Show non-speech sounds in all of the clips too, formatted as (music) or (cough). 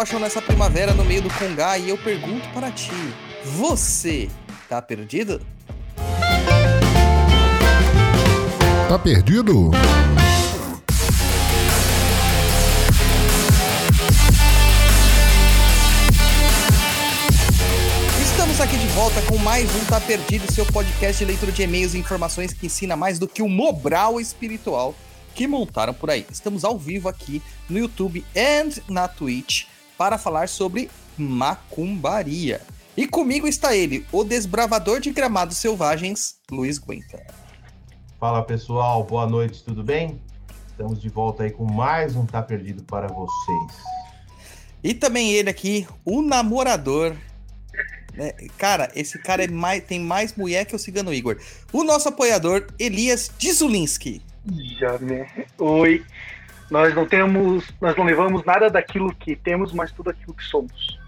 desabrocham nessa primavera no meio do Congá e eu pergunto para ti: você tá perdido? Tá perdido? Estamos aqui de volta com mais um Tá Perdido, seu podcast de leitura de e-mails e informações que ensina mais do que o Mobral espiritual que montaram por aí. Estamos ao vivo aqui no YouTube e na Twitch para falar sobre macumbaria. E comigo está ele, o desbravador de gramados selvagens, Luiz Guenta. Fala pessoal, boa noite, tudo bem? Estamos de volta aí com mais um Tá Perdido para vocês. E também ele aqui, o namorador. Né? Cara, esse cara é mais, tem mais mulher que o Cigano Igor. O nosso apoiador, Elias Dzizulinski. Já, né? Oi. Nós não temos, nós não levamos nada daquilo que temos, mas tudo aquilo que somos.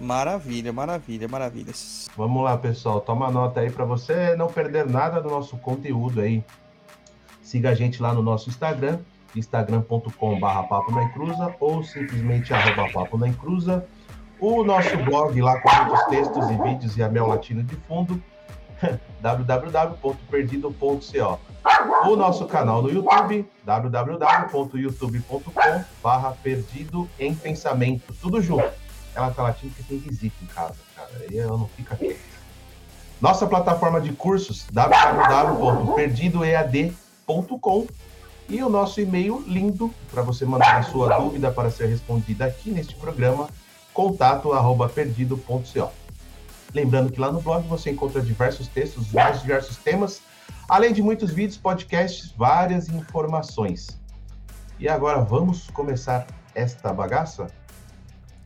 Maravilha, maravilha, maravilha. Vamos lá, pessoal. Toma nota aí para você não perder nada do nosso conteúdo aí. Siga a gente lá no nosso Instagram, instagram.com.br papo na encruza ou simplesmente arroba papo na encruza. O nosso blog lá com muitos textos e vídeos e a Mel Latino de fundo, (laughs) www.perdido.co. O nosso canal no YouTube, www.youtube.com perdido em pensamento, tudo junto. Ela tá latindo que tem visita em casa, cara, aí ela não fica quieto. Nossa plataforma de cursos, www.perdidoead.com e o nosso e-mail lindo para você mandar a sua dúvida para ser respondida aqui neste programa, contato arroba perdido.co. Lembrando que lá no blog você encontra diversos textos, vários diversos temas, além de muitos vídeos, podcasts, várias informações. E agora vamos começar esta bagaça?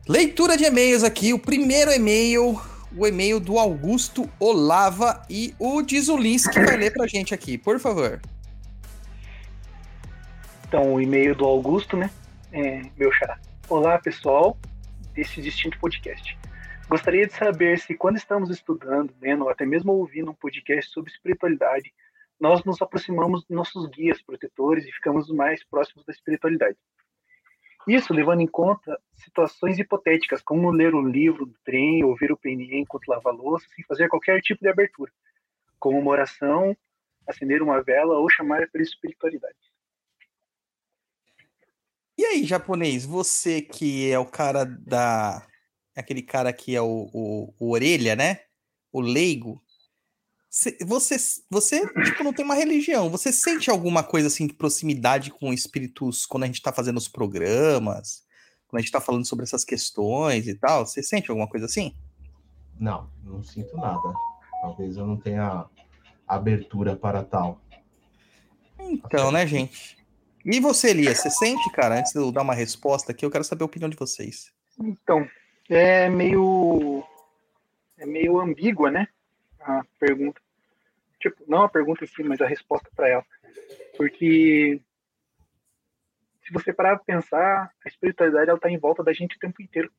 Leitura de e-mails aqui. O primeiro e-mail, o e-mail do Augusto Olava e o Dizulins que vai ler pra gente aqui, por favor. Então, o e-mail do Augusto, né? É, meu xará. Olá, pessoal desse distinto podcast. Gostaria de saber se, quando estamos estudando, lendo, ou até mesmo ouvindo um podcast sobre espiritualidade, nós nos aproximamos de nossos guias protetores e ficamos mais próximos da espiritualidade. Isso levando em conta situações hipotéticas, como ler o livro do trem, ouvir o PNE enquanto lava louça, sem fazer qualquer tipo de abertura, como uma oração, acender uma vela ou chamar pela espiritualidade. E aí, japonês, você que é o cara da aquele cara que é o, o, o orelha, né? O leigo. Você, você tipo, não tem uma religião. Você sente alguma coisa assim de proximidade com espíritos quando a gente tá fazendo os programas? Quando a gente tá falando sobre essas questões e tal? Você sente alguma coisa assim? Não, não sinto nada. Talvez eu não tenha abertura para tal. Então, né, gente? E você, Elias, você sente, cara, antes de eu dar uma resposta aqui, eu quero saber a opinião de vocês. Então, é meio é meio ambígua, né? A pergunta. Tipo, não a pergunta em si, mas a resposta para ela. Porque se você parar para pensar, a espiritualidade ela tá em volta da gente o tempo inteiro.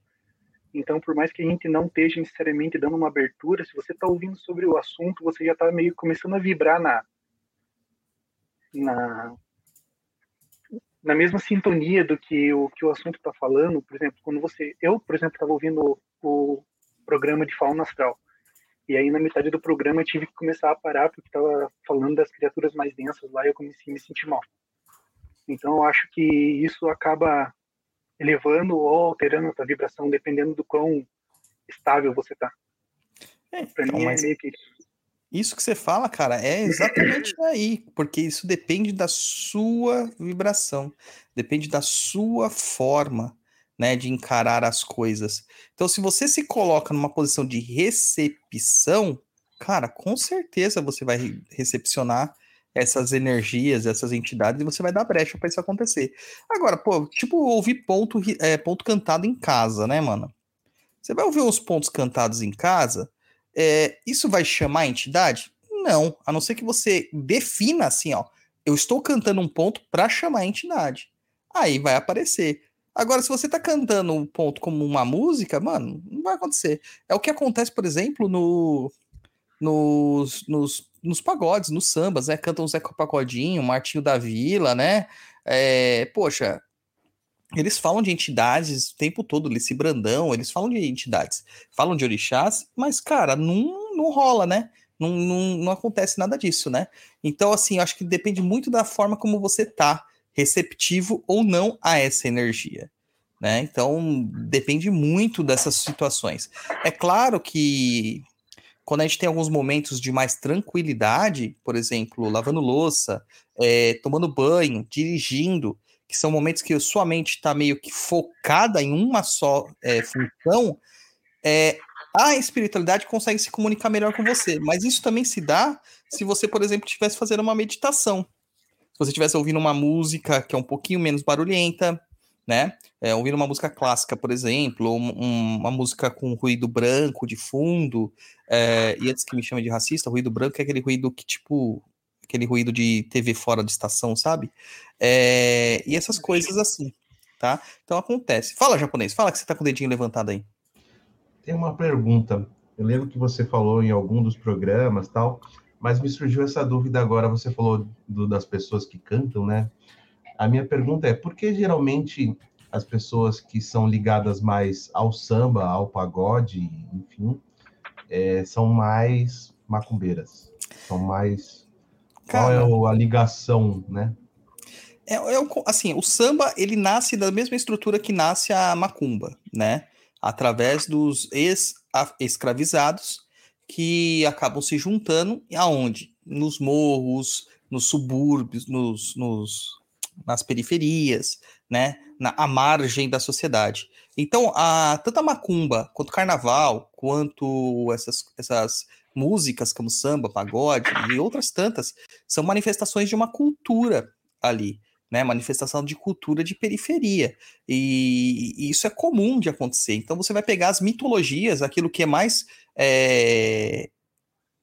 Então, por mais que a gente não esteja necessariamente dando uma abertura, se você está ouvindo sobre o assunto, você já está meio começando a vibrar na na na mesma sintonia do que o que o assunto está falando, por exemplo, quando você, eu, por exemplo, estava ouvindo o, o, programa de fauna astral, e aí na metade do programa eu tive que começar a parar porque estava falando das criaturas mais densas lá e eu comecei a me sentir mal. Então eu acho que isso acaba elevando ou alterando a tua vibração dependendo do quão estável você está. É, mim é meio que. Isso que você fala, cara, é exatamente (coughs) aí, porque isso depende da sua vibração, depende da sua forma, né, de encarar as coisas. Então, se você se coloca numa posição de recepção, cara, com certeza você vai recepcionar essas energias, essas entidades, e você vai dar brecha para isso acontecer. Agora, pô, tipo, ouvir ponto, é, ponto cantado em casa, né, mano? Você vai ouvir uns pontos cantados em casa, é, isso vai chamar a entidade? Não, a não ser que você defina assim, ó. Eu estou cantando um ponto para chamar a entidade. Aí vai aparecer. Agora, se você tá cantando um ponto como uma música, mano, não vai acontecer. É o que acontece, por exemplo, no, nos, nos, nos pagodes, nos sambas, né? Cantam o Zeca Pagodinho, Martinho da Vila, né? É, poxa, eles falam de entidades o tempo todo, Lice Brandão, eles falam de entidades, falam de orixás, mas, cara, não, não rola, né? Não, não, não acontece nada disso, né? Então, assim, acho que depende muito da forma como você tá receptivo ou não a essa energia. Né? Então, depende muito dessas situações. É claro que quando a gente tem alguns momentos de mais tranquilidade, por exemplo, lavando louça, é, tomando banho, dirigindo, que são momentos que sua mente está meio que focada em uma só é, função, é, a espiritualidade consegue se comunicar melhor com você. Mas isso também se dá se você, por exemplo, estivesse fazendo uma meditação. Se você estivesse ouvindo uma música que é um pouquinho menos barulhenta, né? É, ouvindo uma música clássica, por exemplo, ou um, uma música com ruído branco de fundo, é, e antes que me chame de racista, ruído branco é aquele ruído que, tipo, aquele ruído de TV fora de estação, sabe? É, e essas coisas assim, tá? Então acontece. Fala, japonês, fala que você tá com o dedinho levantado aí. Tem uma pergunta. Eu lembro que você falou em algum dos programas tal, mas me surgiu essa dúvida agora. Você falou do, das pessoas que cantam, né? A minha pergunta é: por que geralmente as pessoas que são ligadas mais ao samba, ao pagode, enfim, é, são mais macumbeiras? São mais. Cara, Qual é a ligação, né? É, é, assim, o samba ele nasce da mesma estrutura que nasce a macumba, né? Através dos ex-escravizados que acabam se juntando aonde? Nos morros, nos subúrbios, nos, nos nas periferias, né, na à margem da sociedade. Então, a, tanto a macumba, quanto o carnaval, quanto essas, essas músicas como samba, pagode e outras tantas, são manifestações de uma cultura ali, né, manifestação de cultura de periferia. E, e, isso é comum de acontecer. Então você vai pegar as mitologias, aquilo que é mais é,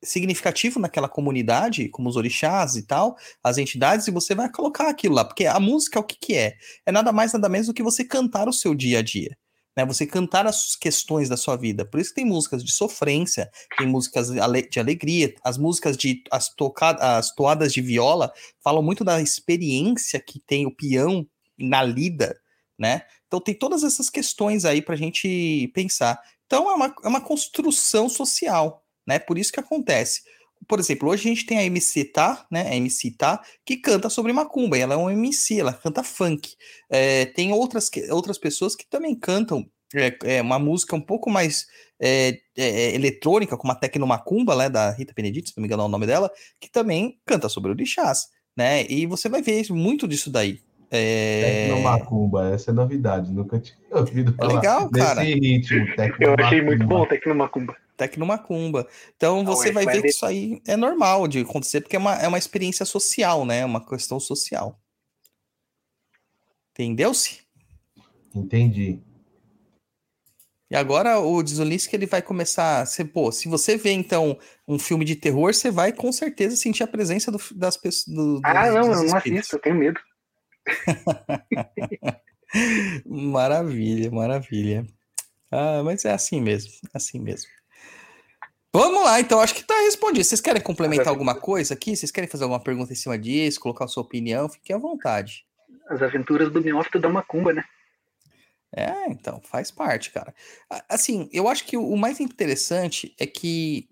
significativo naquela comunidade, como os orixás e tal, as entidades, e você vai colocar aquilo lá, porque a música o que, que é? É nada mais, nada menos do que você cantar o seu dia a dia. Né, você cantar as questões da sua vida. Por isso que tem músicas de sofrência, tem músicas de alegria, as músicas de as, tocadas, as toadas de viola falam muito da experiência que tem o peão na lida, né? Então tem todas essas questões aí para a gente pensar. Então é uma, é uma construção social, né? Por isso que acontece. Por exemplo, hoje a gente tem a MC Tá, né? A MC Tá, que canta sobre macumba, e ela é um MC, ela canta funk. É, tem outras, outras pessoas que também cantam é, é uma música um pouco mais é, é, é eletrônica, como a Tecnomacumba, né, da Rita Benedito, se não me engano é o nome dela, que também canta sobre o lixás, né? E você vai ver muito disso daí. É... Tecnomacumba, essa é novidade, nunca tinha ouvido falar. É legal, cara. ritmo, Eu achei muito bom Tecnomacumba. Tecnomacumba. Então você vai ver que isso aí é normal de acontecer, porque é uma, é uma experiência social, né? É uma questão social. Entendeu-se? Entendi. E agora o que ele vai começar. Você, pô, se você vê então um filme de terror, você vai com certeza sentir a presença do, das pessoas. Do, ah, não, eu não assisto, eu tenho medo. (laughs) maravilha, maravilha. Ah, mas é assim mesmo, é assim mesmo. Vamos lá, então, acho que tá respondido. Vocês querem complementar alguma coisa aqui? Vocês querem fazer alguma pergunta em cima disso, colocar a sua opinião? Fiquem à vontade. As aventuras do Neófito da Macumba, né? É, então, faz parte, cara. Assim, eu acho que o mais interessante é que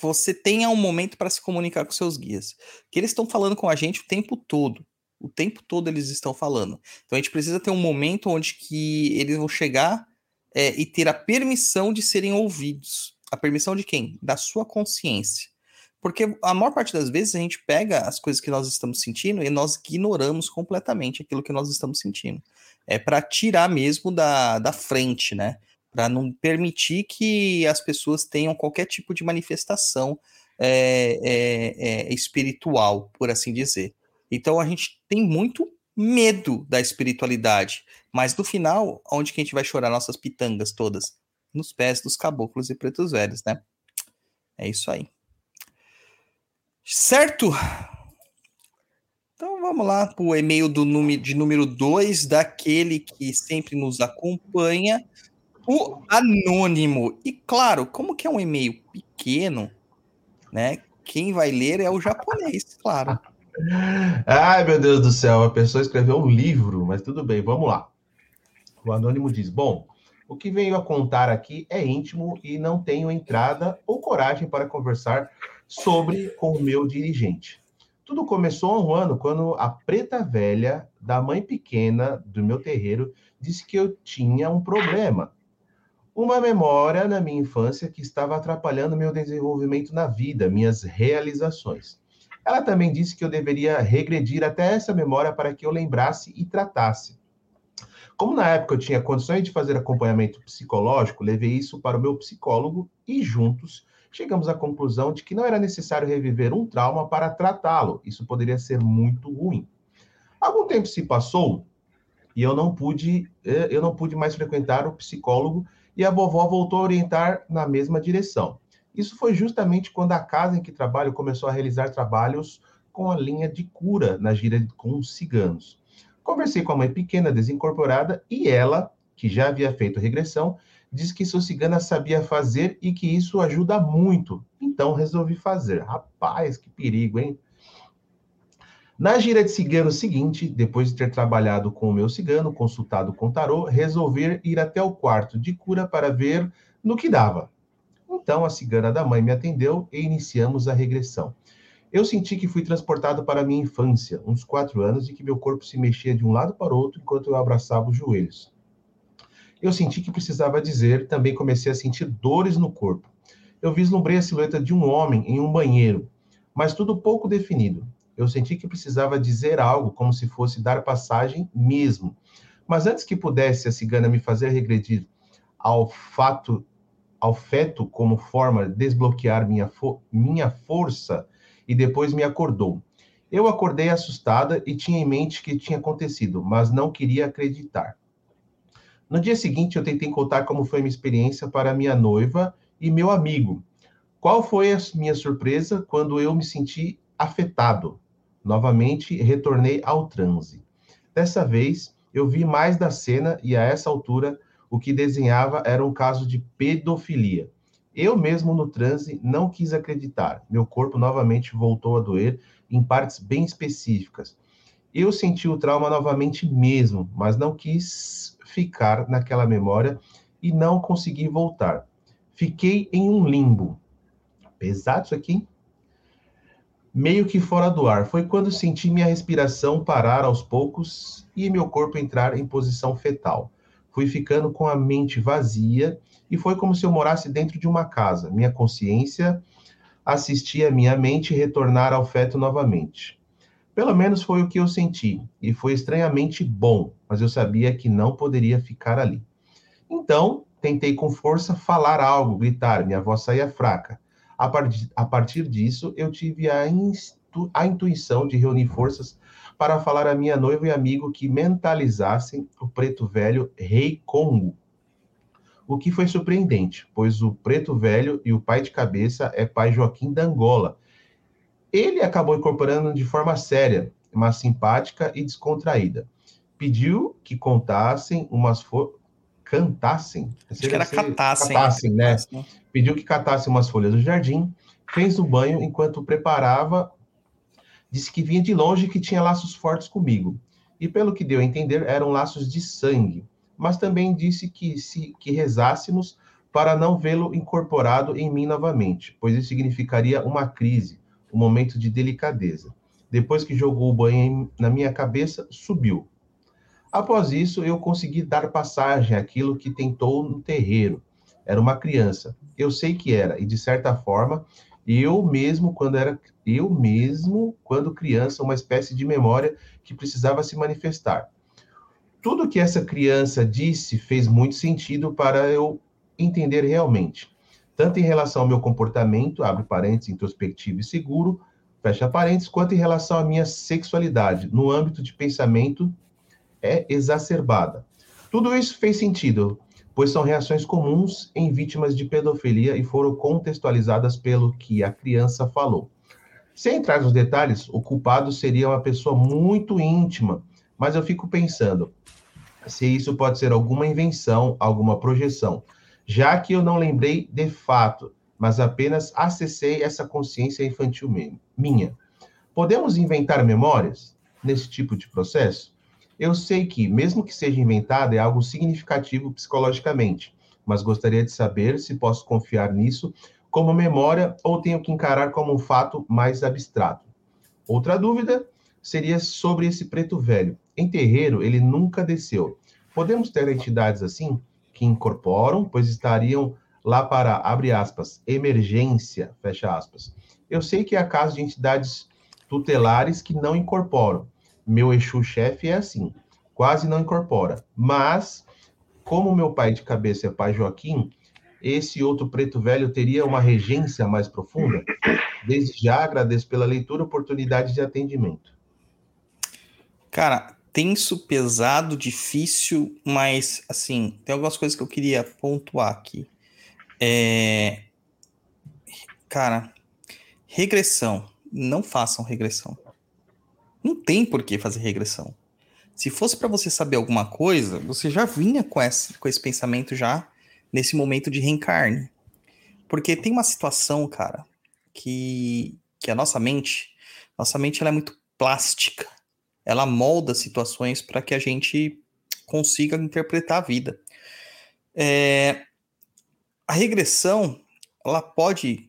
você tenha um momento para se comunicar com seus guias. Que eles estão falando com a gente o tempo todo. O tempo todo eles estão falando. Então a gente precisa ter um momento onde que eles vão chegar é, e ter a permissão de serem ouvidos. A permissão de quem? Da sua consciência. Porque a maior parte das vezes a gente pega as coisas que nós estamos sentindo e nós ignoramos completamente aquilo que nós estamos sentindo. É para tirar mesmo da, da frente, né? Para não permitir que as pessoas tenham qualquer tipo de manifestação é, é, é, espiritual, por assim dizer. Então a gente tem muito medo da espiritualidade, mas no final, onde que a gente vai chorar nossas pitangas todas? Nos pés dos caboclos e pretos velhos, né? É isso aí. Certo? Então vamos lá para o e-mail do de número 2, daquele que sempre nos acompanha, o anônimo. E claro, como que é um e-mail pequeno, né? Quem vai ler é o japonês, claro. Ai, meu Deus do céu, a pessoa escreveu um livro, mas tudo bem, vamos lá. O anônimo diz: Bom, o que venho a contar aqui é íntimo e não tenho entrada ou coragem para conversar sobre com o meu dirigente. Tudo começou há um ano, quando a preta velha da mãe pequena do meu terreiro disse que eu tinha um problema. Uma memória na minha infância que estava atrapalhando meu desenvolvimento na vida, minhas realizações. Ela também disse que eu deveria regredir até essa memória para que eu lembrasse e tratasse. Como na época eu tinha condições de fazer acompanhamento psicológico, levei isso para o meu psicólogo e juntos chegamos à conclusão de que não era necessário reviver um trauma para tratá-lo. Isso poderia ser muito ruim. Algum tempo se passou e eu não pude, eh, eu não pude mais frequentar o psicólogo e a vovó voltou a orientar na mesma direção. Isso foi justamente quando a casa em que trabalho começou a realizar trabalhos com a linha de cura na gira com os ciganos. Conversei com a mãe pequena desincorporada e ela, que já havia feito regressão, disse que sua cigana sabia fazer e que isso ajuda muito. Então resolvi fazer. Rapaz, que perigo, hein? Na gira de cigano seguinte, depois de ter trabalhado com o meu cigano, consultado com tarô, resolvi ir até o quarto de cura para ver no que dava. Então a cigana da mãe me atendeu e iniciamos a regressão. Eu senti que fui transportado para a minha infância, uns quatro anos, e que meu corpo se mexia de um lado para o outro enquanto eu abraçava os joelhos. Eu senti que precisava dizer, também comecei a sentir dores no corpo. Eu vislumbrei a silhueta de um homem em um banheiro, mas tudo pouco definido. Eu senti que precisava dizer algo, como se fosse dar passagem mesmo. Mas antes que pudesse a cigana me fazer regredir ao fato, ao feto como forma de desbloquear minha, fo minha força, e depois me acordou. Eu acordei assustada e tinha em mente que tinha acontecido, mas não queria acreditar. No dia seguinte, eu tentei contar como foi minha experiência para minha noiva e meu amigo. Qual foi a minha surpresa quando eu me senti afetado? Novamente, retornei ao transe. Dessa vez, eu vi mais da cena e a essa altura, o que desenhava era um caso de pedofilia. Eu mesmo no transe não quis acreditar. Meu corpo novamente voltou a doer em partes bem específicas. Eu senti o trauma novamente mesmo, mas não quis ficar naquela memória e não consegui voltar. Fiquei em um limbo. Pesado isso aqui? Meio que fora do ar. Foi quando senti minha respiração parar aos poucos e meu corpo entrar em posição fetal. Fui ficando com a mente vazia e foi como se eu morasse dentro de uma casa. Minha consciência assistia minha mente retornar ao feto novamente. Pelo menos foi o que eu senti, e foi estranhamente bom, mas eu sabia que não poderia ficar ali. Então, tentei com força falar algo, gritar, minha voz saía fraca. A, a partir disso, eu tive a, a intuição de reunir forças para falar a minha noiva e amigo que mentalizassem o preto velho Rei Congo. O que foi surpreendente, pois o preto velho e o pai de cabeça é pai Joaquim da Angola, ele acabou incorporando de forma séria, mas simpática e descontraída. Pediu que contassem umas folhas. Cantassem. Acho que era catassem. Catassem, né? Pediu que catassem umas folhas do jardim, fez o banho enquanto preparava. Disse que vinha de longe e que tinha laços fortes comigo. E pelo que deu a entender, eram laços de sangue. Mas também disse que se que rezássemos para não vê-lo incorporado em mim novamente, pois isso significaria uma crise, um momento de delicadeza. Depois que jogou o banho na minha cabeça, subiu. Após isso, eu consegui dar passagem àquilo que tentou no terreiro. Era uma criança. Eu sei que era, e de certa forma, eu mesmo quando era eu mesmo quando criança, uma espécie de memória que precisava se manifestar. Tudo que essa criança disse fez muito sentido para eu entender realmente tanto em relação ao meu comportamento, abre parênteses, introspectivo e seguro, fecha parênteses, quanto em relação à minha sexualidade, no âmbito de pensamento, é exacerbada. Tudo isso fez sentido, pois são reações comuns em vítimas de pedofilia e foram contextualizadas pelo que a criança falou. Sem entrar nos detalhes, o culpado seria uma pessoa muito íntima, mas eu fico pensando se isso pode ser alguma invenção, alguma projeção já que eu não lembrei de fato, mas apenas acessei essa consciência infantil minha. Podemos inventar memórias nesse tipo de processo? Eu sei que, mesmo que seja inventada, é algo significativo psicologicamente, mas gostaria de saber se posso confiar nisso como memória ou tenho que encarar como um fato mais abstrato. Outra dúvida seria sobre esse preto velho. Em terreiro, ele nunca desceu. Podemos ter entidades assim que incorporam, pois estariam lá para, abre aspas, emergência, fecha aspas. Eu sei que há casos de entidades tutelares que não incorporam. Meu Exu-chefe é assim, quase não incorpora. Mas, como meu pai de cabeça é pai Joaquim, esse outro preto velho teria uma regência mais profunda? Desde já agradeço pela leitura, oportunidade de atendimento. Cara, tenso, pesado, difícil, mas assim, tem algumas coisas que eu queria pontuar aqui. É... Cara, regressão. Não façam regressão. Não tem por que fazer regressão. Se fosse para você saber alguma coisa, você já vinha com esse, com esse pensamento já nesse momento de reencarne. Porque tem uma situação, cara, que, que a nossa mente, nossa mente ela é muito plástica. Ela molda situações para que a gente consiga interpretar a vida. É, a regressão, ela pode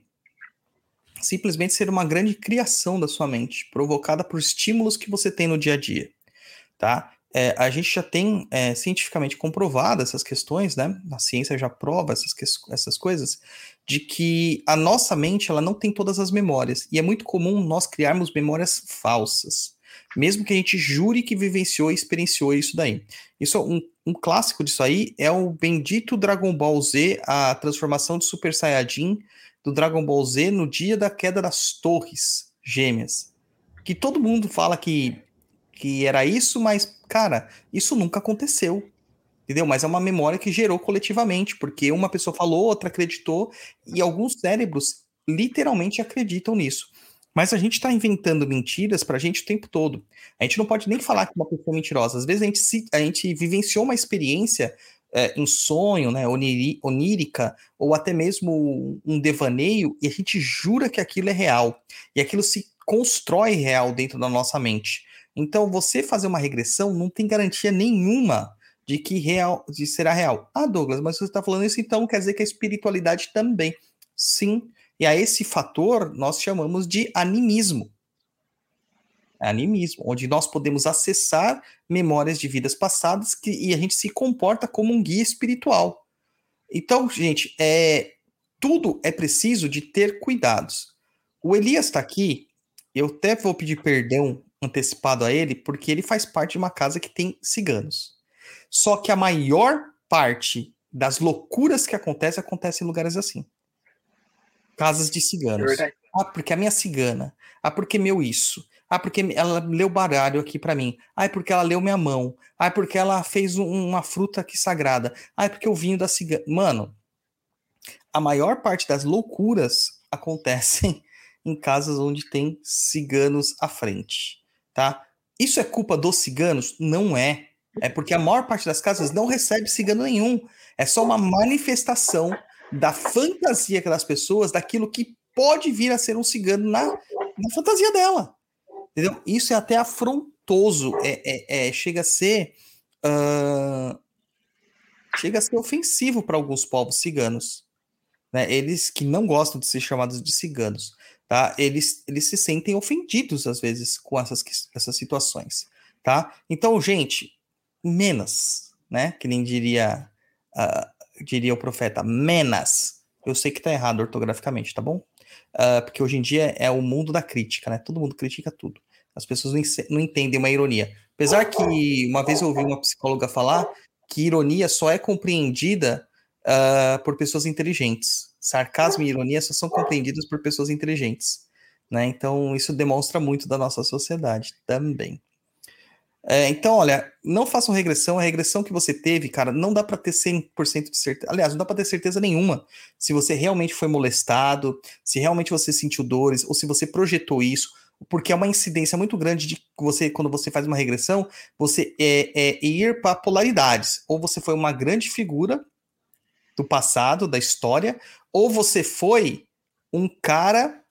simplesmente ser uma grande criação da sua mente, provocada por estímulos que você tem no dia a dia, tá? é, a gente já tem é, cientificamente comprovado essas questões, né? A ciência já prova essas, essas coisas, de que a nossa mente ela não tem todas as memórias. E é muito comum nós criarmos memórias falsas, mesmo que a gente jure que vivenciou e experienciou isso daí. Isso um, um clássico disso aí é o bendito Dragon Ball Z, a transformação de Super Saiyajin do Dragon Ball Z no dia da queda das torres gêmeas. Que todo mundo fala que que era isso, mas, cara, isso nunca aconteceu. Entendeu? Mas é uma memória que gerou coletivamente, porque uma pessoa falou, outra acreditou, e alguns cérebros literalmente acreditam nisso. Mas a gente está inventando mentiras para a gente o tempo todo. A gente não pode nem falar que uma pessoa é mentirosa. Às vezes a gente, se, a gente vivenciou uma experiência é, em sonho, né, onírica, ou até mesmo um devaneio, e a gente jura que aquilo é real. E aquilo se constrói real dentro da nossa mente. Então, você fazer uma regressão não tem garantia nenhuma de que real, de será real. Ah, Douglas, mas você está falando isso, então quer dizer que a espiritualidade também. Sim. E a esse fator nós chamamos de animismo. Animismo, onde nós podemos acessar memórias de vidas passadas que, e a gente se comporta como um guia espiritual. Então, gente, é, tudo é preciso de ter cuidados. O Elias está aqui, eu até vou pedir perdão antecipado a ele, porque ele faz parte de uma casa que tem ciganos. Só que a maior parte das loucuras que acontecem acontece em lugares assim. Casas de ciganos. ah, porque a minha cigana. Ah, porque meu isso. Ah, porque ela leu baralho aqui para mim. Ah, é porque ela leu minha mão. Ah, é porque ela fez um, uma fruta aqui sagrada. Ah, é porque o vinho da cigana. Mano, a maior parte das loucuras acontecem (laughs) em casas onde tem ciganos à frente tá? Isso é culpa dos ciganos? Não é. É porque a maior parte das casas não recebe cigano nenhum. É só uma manifestação da fantasia das pessoas daquilo que pode vir a ser um cigano na, na fantasia dela. Entendeu? Isso é até afrontoso. É, é, é chega a ser. Uh, chega a ser ofensivo para alguns povos ciganos. Né? Eles que não gostam de ser chamados de ciganos tá? Eles, eles se sentem ofendidos às vezes com essas, essas situações, tá? Então, gente, menos, né? Que nem diria, uh, diria o profeta, menos. Eu sei que tá errado ortograficamente, tá bom? Uh, porque hoje em dia é o mundo da crítica, né? Todo mundo critica tudo. As pessoas não, entendem uma ironia. Apesar que uma vez eu ouvi uma psicóloga falar que ironia só é compreendida uh, por pessoas inteligentes sarcasmo e ironia só são compreendidas por pessoas inteligentes. Né? Então, isso demonstra muito da nossa sociedade também. É, então, olha, não façam regressão. A regressão que você teve, cara, não dá para ter 100% de certeza. Aliás, não dá para ter certeza nenhuma se você realmente foi molestado, se realmente você sentiu dores, ou se você projetou isso, porque é uma incidência muito grande de você, quando você faz uma regressão, você é, é ir para polaridades. Ou você foi uma grande figura do passado, da história, ou você foi um cara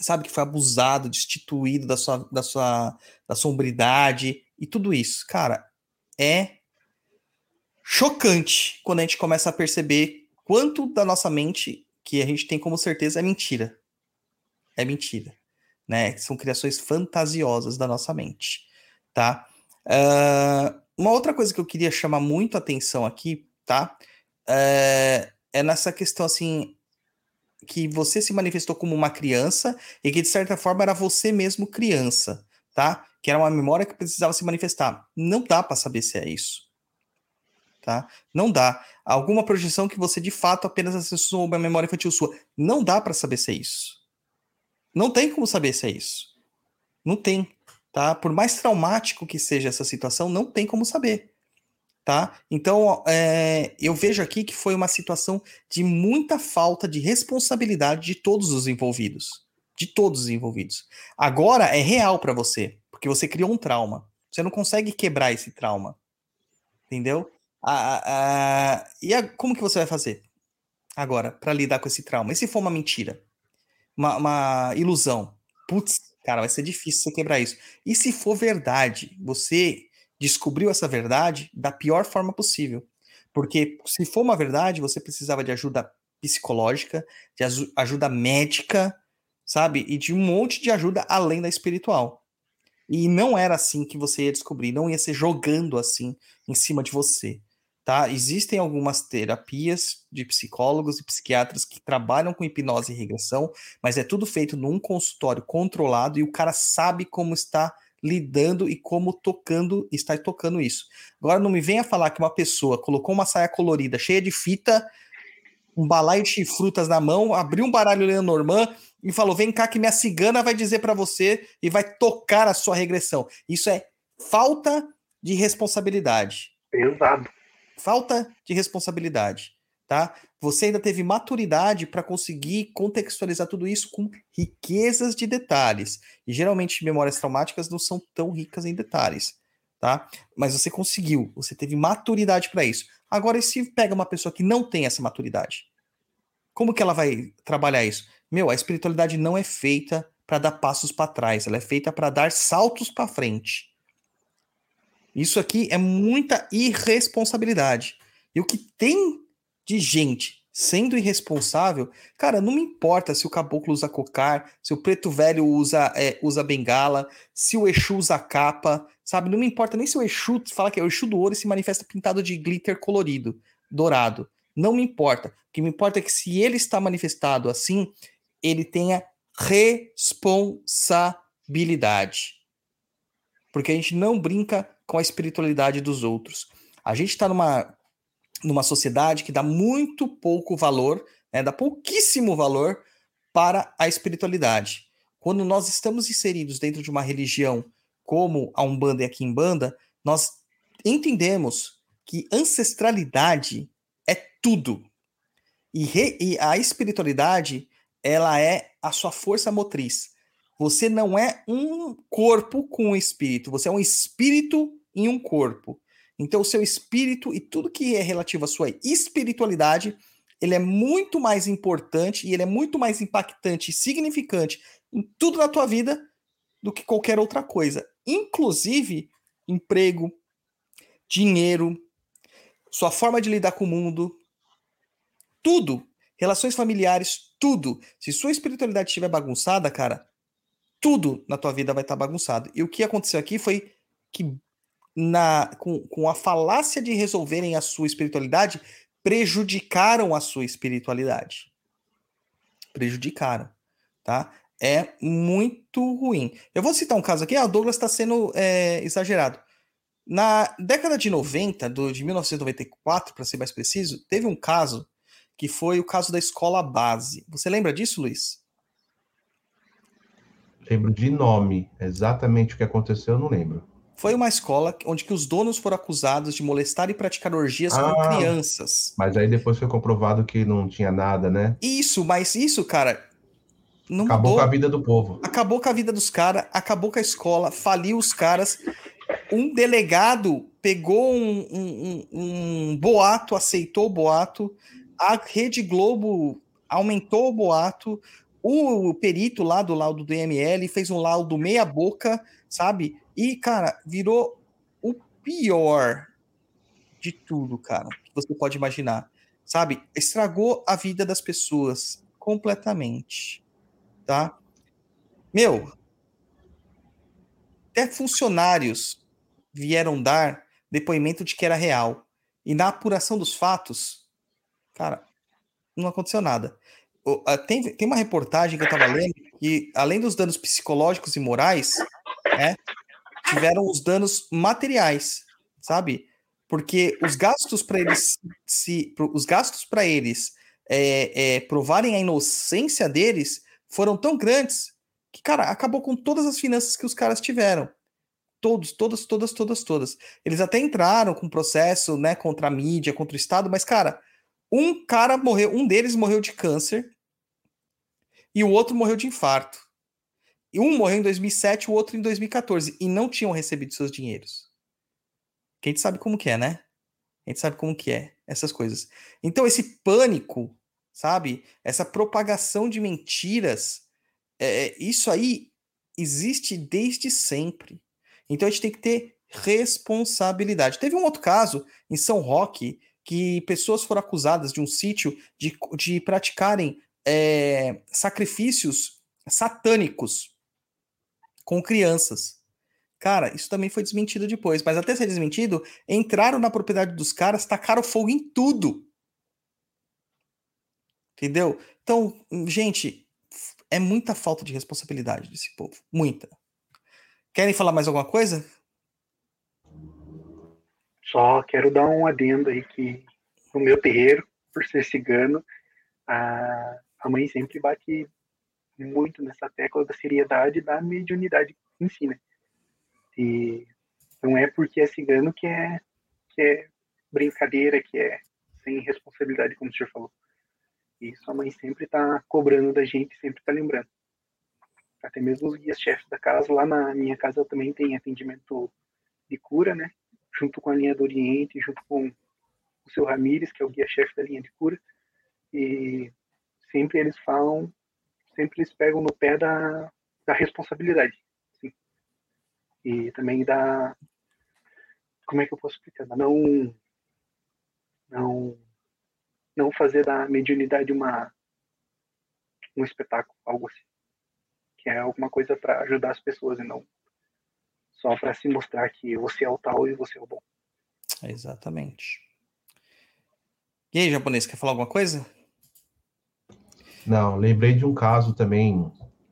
sabe, que foi abusado, destituído da sua, da sua da sombridade e tudo isso. Cara, é chocante quando a gente começa a perceber quanto da nossa mente que a gente tem como certeza é mentira. É mentira. Né? São criações fantasiosas da nossa mente. Tá? Uh, uma outra coisa que eu queria chamar muito atenção aqui, tá? Uh, é nessa questão assim que você se manifestou como uma criança e que de certa forma era você mesmo criança, tá? Que era uma memória que precisava se manifestar. Não dá para saber se é isso tá? Não dá. Alguma projeção que você de fato apenas acessou uma memória infantil sua. Não dá para saber se é isso. Não tem como saber se é isso. Não tem, tá? Por mais traumático que seja essa situação, não tem como saber, tá? Então, é, eu vejo aqui que foi uma situação de muita falta de responsabilidade de todos os envolvidos, de todos os envolvidos. Agora é real para você, porque você criou um trauma. Você não consegue quebrar esse trauma, entendeu? A, a, e a, como que você vai fazer agora para lidar com esse trauma? E se for uma mentira? Uma, uma ilusão? Putz, cara, vai ser difícil você quebrar isso. E se for verdade, você descobriu essa verdade da pior forma possível. Porque se for uma verdade, você precisava de ajuda psicológica, de ajuda médica, sabe? E de um monte de ajuda além da espiritual. E não era assim que você ia descobrir, não ia ser jogando assim em cima de você tá? Existem algumas terapias de psicólogos e psiquiatras que trabalham com hipnose e regressão, mas é tudo feito num consultório controlado e o cara sabe como está lidando e como tocando, está tocando isso. Agora não me venha falar que uma pessoa colocou uma saia colorida cheia de fita, um balaio de frutas na mão, abriu um baralho Lenormand e falou: "Vem cá que minha cigana vai dizer para você e vai tocar a sua regressão". Isso é falta de responsabilidade. Pesado falta de responsabilidade, tá? Você ainda teve maturidade para conseguir contextualizar tudo isso com riquezas de detalhes. E geralmente memórias traumáticas não são tão ricas em detalhes, tá? Mas você conseguiu, você teve maturidade para isso. Agora, e se pega uma pessoa que não tem essa maturidade? Como que ela vai trabalhar isso? Meu, a espiritualidade não é feita para dar passos para trás, ela é feita para dar saltos para frente. Isso aqui é muita irresponsabilidade. E o que tem de gente sendo irresponsável, cara, não me importa se o caboclo usa cocar, se o preto velho usa, é, usa bengala, se o Exu usa capa, sabe? Não me importa nem se o Exu fala que é o Exu do ouro e se manifesta pintado de glitter colorido, dourado. Não me importa. O que me importa é que se ele está manifestado assim, ele tenha responsabilidade. Porque a gente não brinca com a espiritualidade dos outros. A gente está numa, numa sociedade que dá muito pouco valor, né, dá pouquíssimo valor para a espiritualidade. Quando nós estamos inseridos dentro de uma religião como a Umbanda e a Kimbanda, nós entendemos que ancestralidade é tudo. E, re, e a espiritualidade, ela é a sua força motriz. Você não é um corpo com um espírito, você é um espírito em um corpo. Então, o seu espírito e tudo que é relativo à sua espiritualidade, ele é muito mais importante e ele é muito mais impactante e significante em tudo na tua vida do que qualquer outra coisa. Inclusive, emprego, dinheiro, sua forma de lidar com o mundo, tudo, relações familiares, tudo. Se sua espiritualidade estiver bagunçada, cara, tudo na tua vida vai estar bagunçado. E o que aconteceu aqui foi que na, com, com a falácia de resolverem a sua espiritualidade, prejudicaram a sua espiritualidade. Prejudicaram, tá? É muito ruim. Eu vou citar um caso aqui, ah, o Douglas está sendo é, exagerado. Na década de 90, do, de 1994, para ser mais preciso, teve um caso que foi o caso da escola base. Você lembra disso, Luiz? Lembro de nome. Exatamente o que aconteceu, eu não lembro foi uma escola onde que os donos foram acusados de molestar e praticar orgias ah, com crianças. Mas aí depois foi comprovado que não tinha nada, né? Isso, mas isso, cara. Não acabou mudou. com a vida do povo. Acabou com a vida dos caras, acabou com a escola, faliu os caras. Um delegado pegou um, um, um, boato, aceitou o boato. A Rede Globo aumentou o boato. o perito lá do laudo do IML fez um laudo meia boca, sabe? E, cara, virou o pior de tudo, cara, que você pode imaginar. Sabe? Estragou a vida das pessoas completamente, tá? Meu, até funcionários vieram dar depoimento de que era real. E na apuração dos fatos, cara, não aconteceu nada. Tem, tem uma reportagem que eu estava lendo que, além dos danos psicológicos e morais, né, tiveram os danos materiais, sabe? Porque os gastos para eles se, os gastos para eles é, é, provarem a inocência deles foram tão grandes que, cara, acabou com todas as finanças que os caras tiveram. Todos, todas, todas, todas, todas. Eles até entraram com processo, né, contra a mídia, contra o Estado, mas, cara, um cara morreu, um deles morreu de câncer e o outro morreu de infarto. E um morreu em 2007, o outro em 2014 e não tinham recebido seus dinheiros. Que a gente sabe como que é, né? A gente sabe como que é essas coisas. Então esse pânico, sabe? Essa propagação de mentiras, é, é isso aí existe desde sempre. Então a gente tem que ter responsabilidade. Teve um outro caso em São Roque que pessoas foram acusadas de um sítio de, de praticarem é, sacrifícios satânicos com crianças. Cara, isso também foi desmentido depois, mas até ser desmentido, entraram na propriedade dos caras, tacaram fogo em tudo. Entendeu? Então, gente, é muita falta de responsabilidade desse povo. Muita. Querem falar mais alguma coisa? Só quero dar um adendo aí que no meu terreiro, por ser cigano, a, a mãe sempre bate muito nessa tecla da seriedade da mediunidade em si, né? E não é porque é cigano que é, que é brincadeira, que é sem responsabilidade, como o senhor falou. E sua mãe sempre está cobrando da gente, sempre está lembrando. Até mesmo os guias-chefes da casa, lá na minha casa também tem atendimento de cura, né? junto com a linha do Oriente, junto com o seu Ramires, que é o guia-chefe da linha de cura, e sempre eles falam, sempre eles pegam no pé da, da responsabilidade, sim. e também da, como é que eu posso explicar, não, não, não fazer da mediunidade uma, um espetáculo, algo assim, que é alguma coisa para ajudar as pessoas e não só para se mostrar que você é o tal e você é o bom. Exatamente. E aí, japonês, quer falar alguma coisa? Não, lembrei de um caso também,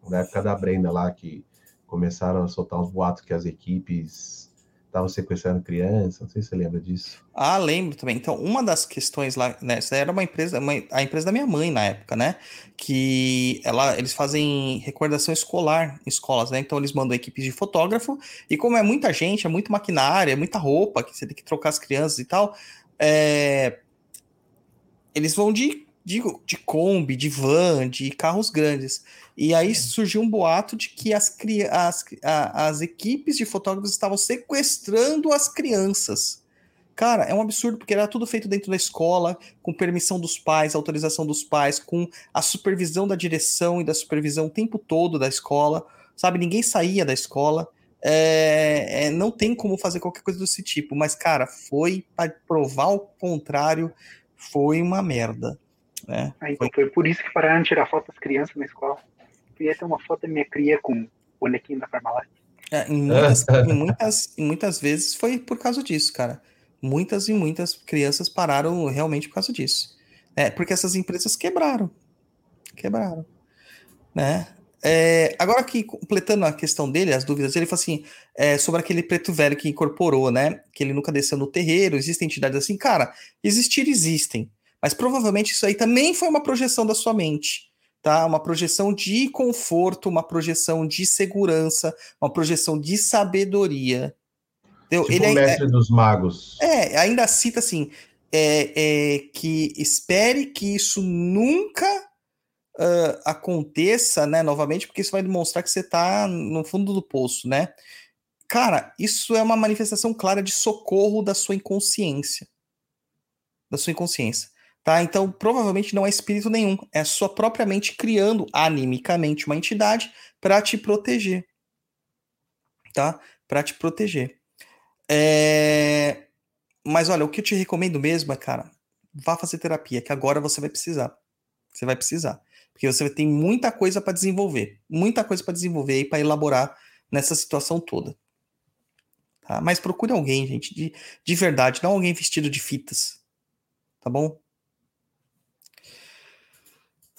na época da Brenda lá, que começaram a soltar uns boatos que as equipes estavam sequestrando crianças, não sei se você lembra disso. Ah, lembro também. Então, uma das questões lá, né, era uma empresa, uma, a empresa da minha mãe na época, né, que ela, eles fazem recordação escolar em escolas, né, então eles mandam equipes de fotógrafo, e como é muita gente, é muito maquinária, é muita roupa, que você tem que trocar as crianças e tal, é... eles vão de, de, de Kombi, de van, de carros grandes. E aí surgiu um boato de que as, as, as equipes de fotógrafos estavam sequestrando as crianças. Cara, é um absurdo, porque era tudo feito dentro da escola, com permissão dos pais, autorização dos pais, com a supervisão da direção e da supervisão o tempo todo da escola, sabe? Ninguém saía da escola. É, é, não tem como fazer qualquer coisa desse tipo, mas, cara, foi para provar o contrário, foi uma merda. Né? Ah, então foi... foi por isso que pararam de tirar foto das crianças na escola queria ter uma foto da minha cria com o bonequinho da Parmalat. É, em, muitas, (laughs) em, muitas, em muitas vezes foi por causa disso, cara. Muitas e muitas crianças pararam realmente por causa disso. É, porque essas empresas quebraram. Quebraram. Né? É, agora que completando a questão dele, as dúvidas, ele fala assim, é, sobre aquele preto velho que incorporou, né? Que ele nunca desceu no terreiro, existem entidades assim, cara, existir existem, mas provavelmente isso aí também foi uma projeção da sua mente tá? Uma projeção de conforto, uma projeção de segurança, uma projeção de sabedoria. Entendeu? Tipo Ele o mestre é, dos magos. É, ainda cita assim, é, é, que espere que isso nunca uh, aconteça, né, novamente, porque isso vai demonstrar que você está no fundo do poço, né? Cara, isso é uma manifestação clara de socorro da sua inconsciência. Da sua inconsciência Tá? Então, provavelmente não é espírito nenhum, é sua própria mente criando animicamente uma entidade para te proteger. Tá? Para te proteger. É... Mas olha, o que eu te recomendo mesmo é, cara, vá fazer terapia, que agora você vai precisar. Você vai precisar. Porque você tem muita coisa para desenvolver. Muita coisa para desenvolver aí, para elaborar nessa situação toda. Tá? Mas procure alguém, gente, de, de verdade, não alguém vestido de fitas. Tá bom?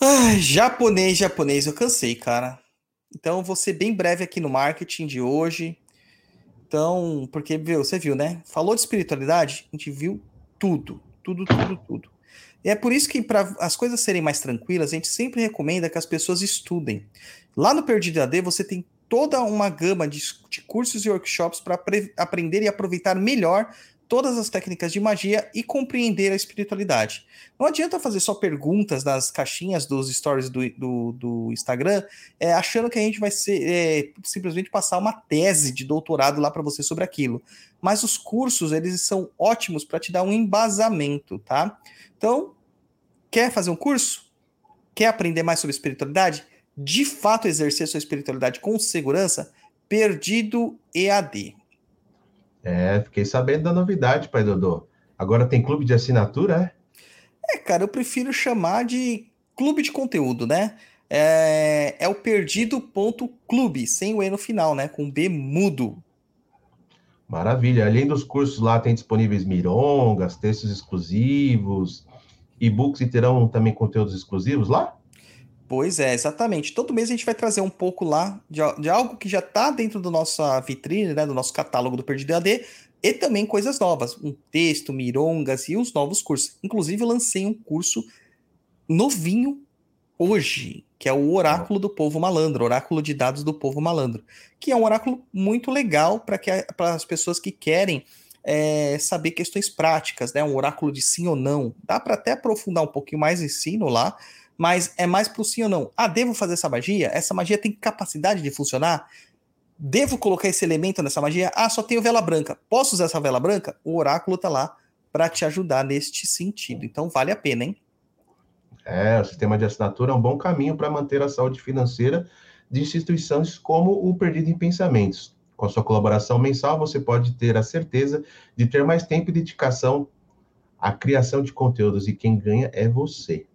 Ai, japonês, japonês, eu cansei, cara. Então, vou ser bem breve aqui no marketing de hoje. Então, porque viu, você viu, né? Falou de espiritualidade, a gente viu tudo, tudo, tudo, tudo. E é por isso que, para as coisas serem mais tranquilas, a gente sempre recomenda que as pessoas estudem. Lá no Perdido AD, você tem toda uma gama de, de cursos e workshops para aprender e aproveitar melhor todas as técnicas de magia e compreender a espiritualidade. Não adianta fazer só perguntas nas caixinhas dos stories do, do, do Instagram, é, achando que a gente vai ser é, simplesmente passar uma tese de doutorado lá para você sobre aquilo. Mas os cursos, eles são ótimos para te dar um embasamento, tá? Então, quer fazer um curso? Quer aprender mais sobre espiritualidade? De fato, exercer sua espiritualidade com segurança? Perdido EAD. É, fiquei sabendo da novidade, pai Dodô. Agora tem clube de assinatura, é? É, cara, eu prefiro chamar de clube de conteúdo, né? É, é o perdido.clube, sem o E no final, né? Com B mudo. Maravilha. Além dos cursos lá, tem disponíveis mirongas, textos exclusivos, e-books e terão também conteúdos exclusivos lá? Pois é, exatamente. Todo mês a gente vai trazer um pouco lá de, de algo que já está dentro da nossa vitrine, né, do nosso catálogo do Perdido AD, e também coisas novas, um texto, mirongas e os novos cursos. Inclusive, eu lancei um curso novinho hoje, que é o Oráculo do Povo Malandro, Oráculo de Dados do Povo Malandro, que é um oráculo muito legal para as pessoas que querem é, saber questões práticas, né? Um oráculo de sim ou não. Dá para até aprofundar um pouquinho mais ensino lá, mas é mais pro sim ou não. Ah, devo fazer essa magia? Essa magia tem capacidade de funcionar? Devo colocar esse elemento nessa magia? Ah, só tenho vela branca. Posso usar essa vela branca? O oráculo tá lá para te ajudar neste sentido. Então vale a pena, hein? É, o sistema de assinatura é um bom caminho para manter a saúde financeira de instituições como o Perdido em Pensamentos. Com a sua colaboração mensal, você pode ter a certeza de ter mais tempo e dedicação à criação de conteúdos, e quem ganha é você.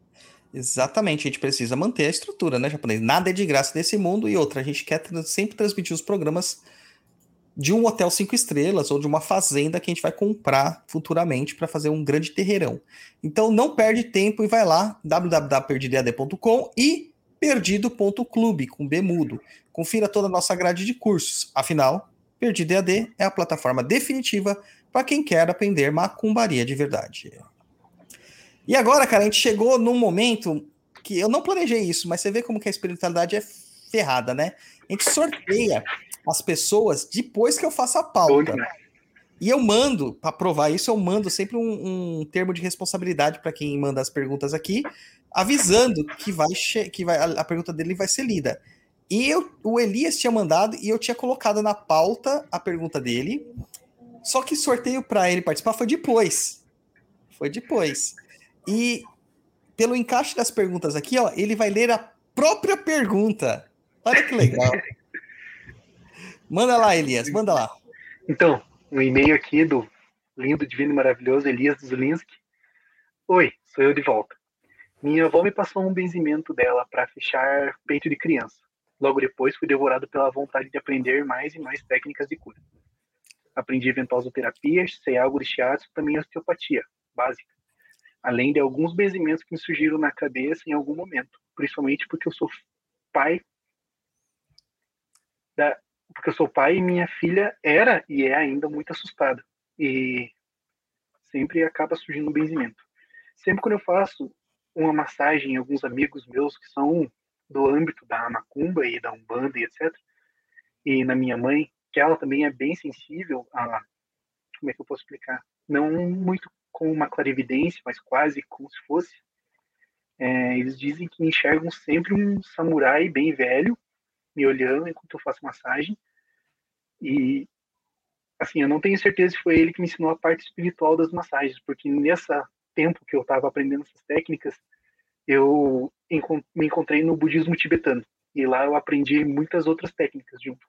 Exatamente, a gente precisa manter a estrutura, né, japonês? Nada é de graça nesse mundo e outra, a gente quer sempre transmitir os programas de um hotel cinco estrelas ou de uma fazenda que a gente vai comprar futuramente para fazer um grande terreirão. Então não perde tempo e vai lá www.perdidead.com e perdido.clube com B mudo. Confira toda a nossa grade de cursos. Afinal, Perdido EAD é a plataforma definitiva para quem quer aprender macumbaria de verdade. E agora, cara, a gente chegou num momento que eu não planejei isso, mas você vê como que a espiritualidade é ferrada, né? A gente sorteia as pessoas depois que eu faço a pauta. E eu mando, para provar isso, eu mando sempre um, um termo de responsabilidade para quem manda as perguntas aqui, avisando que vai que vai, a, a pergunta dele vai ser lida. E eu, o Elias tinha mandado e eu tinha colocado na pauta a pergunta dele. Só que sorteio para ele participar foi depois. Foi depois. E pelo encaixe das perguntas aqui, ó, ele vai ler a própria pergunta. Olha que legal. (laughs) manda lá, Elias, manda lá. Então, um e-mail aqui do lindo, divino e maravilhoso Elias Zulinski. Oi, sou eu de volta. Minha avó me passou um benzimento dela para fechar peito de criança. Logo depois, fui devorado pela vontade de aprender mais e mais técnicas de cura. Aprendi ventosoterapia, sei algo de shiatsu, também osteopatia, básica além de alguns benzimentos que me surgiram na cabeça em algum momento, principalmente porque eu sou pai da, porque eu sou pai e minha filha era e é ainda muito assustada e sempre acaba surgindo um benzimento. Sempre quando eu faço uma massagem em alguns amigos meus que são do âmbito da macumba e da umbanda e etc. E na minha mãe, que ela também é bem sensível a como é que eu posso explicar? Não muito com uma clarividência, mas quase como se fosse. É, eles dizem que enxergam sempre um samurai bem velho me olhando enquanto eu faço massagem. E, assim, eu não tenho certeza se foi ele que me ensinou a parte espiritual das massagens, porque nessa tempo que eu estava aprendendo essas técnicas, eu me encontrei no budismo tibetano. E lá eu aprendi muitas outras técnicas junto.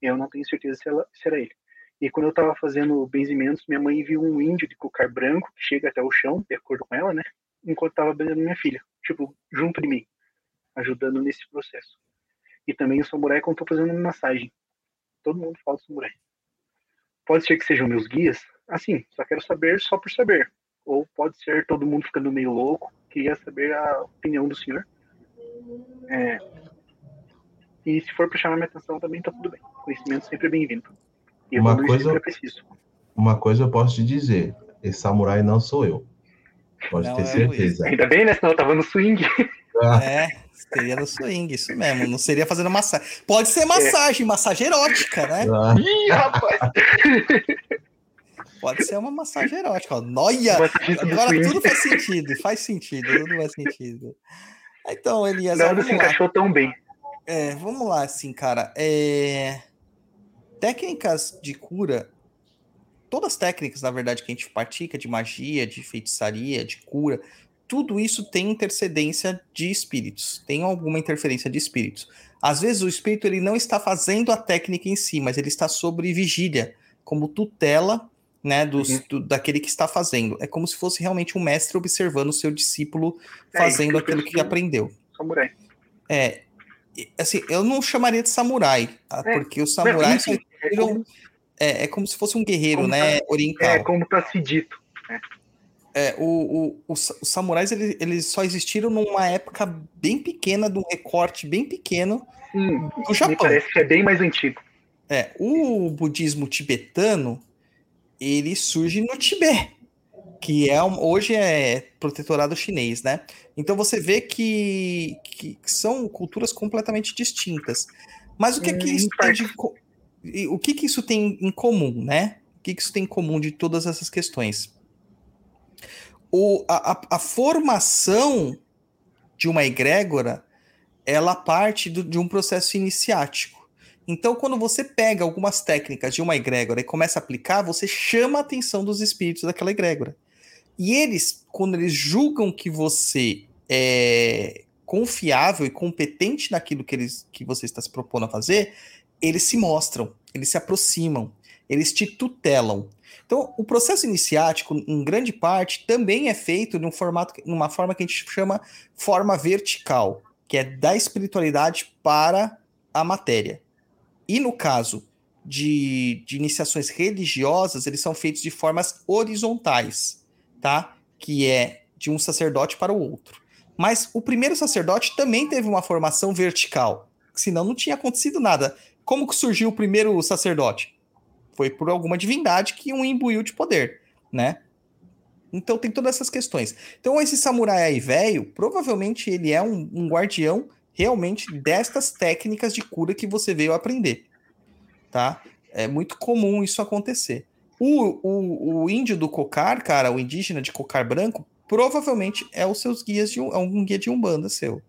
Eu não tenho certeza se, ela, se era ele. E quando eu estava fazendo benzimentos, minha mãe viu um índio de cocar branco que chega até o chão, de acordo com ela, né? Enquanto estava benzendo minha filha, tipo, junto de mim, ajudando nesse processo. E também o samurai quando estou fazendo massagem. Todo mundo fala samurai. Pode ser que sejam meus guias? Assim, só quero saber só por saber. Ou pode ser todo mundo ficando meio louco. Queria saber a opinião do senhor. É, e se for para chamar minha atenção também tá tudo bem. Conhecimento sempre é bem-vindo. E uma coisa, é preciso. Uma coisa eu posso te dizer: esse samurai não sou eu. Pode não, ter é certeza. Ainda bem, né? Senão eu tava no swing. Ah. É, seria no swing, isso mesmo. Não seria fazendo massagem. Pode ser massagem, é. massagem erótica, né? Ah. Ih, rapaz! Pode ser uma massagem erótica. Noia! Agora tudo faz sentido, faz sentido, tudo faz sentido. Então, Elias. Nada se encaixou tão bem. É, vamos lá, assim, cara. É... Técnicas de cura, todas as técnicas, na verdade, que a gente pratica de magia, de feitiçaria, de cura, tudo isso tem intercedência de espíritos, tem alguma interferência de espíritos. Às vezes o espírito ele não está fazendo a técnica em si, mas ele está sobre vigília, como tutela né, dos, uhum. do, daquele que está fazendo. É como se fosse realmente um mestre observando o seu discípulo é, fazendo aquilo que aprendeu. Samurai. É, assim, eu não chamaria de samurai, tá? é, porque os samurais é, é, como, é, como se fosse um guerreiro, né, tá, oriental. É, como está se dito. Né? É, o, o, os, os, samurais eles, eles, só existiram numa época bem pequena, de um recorte bem pequeno hum, do Japão. Me parece que é bem mais antigo. É, o budismo tibetano ele surge no Tibete que é hoje é protetorado chinês, né? Então você vê que, que são culturas completamente distintas. Mas o que é que isso tem de, o que, que isso tem em comum, né? O que, que isso tem em comum de todas essas questões? O, a, a formação de uma egrégora, ela parte do, de um processo iniciático. Então, quando você pega algumas técnicas de uma egrégora e começa a aplicar, você chama a atenção dos espíritos daquela egrégora. E eles, quando eles julgam que você é confiável e competente naquilo que, eles, que você está se propondo a fazer, eles se mostram, eles se aproximam, eles te tutelam. Então, o processo iniciático, em grande parte, também é feito num formato, numa forma que a gente chama forma vertical, que é da espiritualidade para a matéria. E no caso de, de iniciações religiosas, eles são feitos de formas horizontais tá? Que é de um sacerdote para o outro. Mas o primeiro sacerdote também teve uma formação vertical, senão não tinha acontecido nada. Como que surgiu o primeiro sacerdote? Foi por alguma divindade que um imbuiu de poder, né? Então tem todas essas questões. Então esse samurai aí velho, provavelmente ele é um, um guardião realmente destas técnicas de cura que você veio aprender, tá? É muito comum isso acontecer. O, o, o índio do cocar, cara, o indígena de cocar branco, provavelmente é os seus guias de um, é um guia de umbanda seu.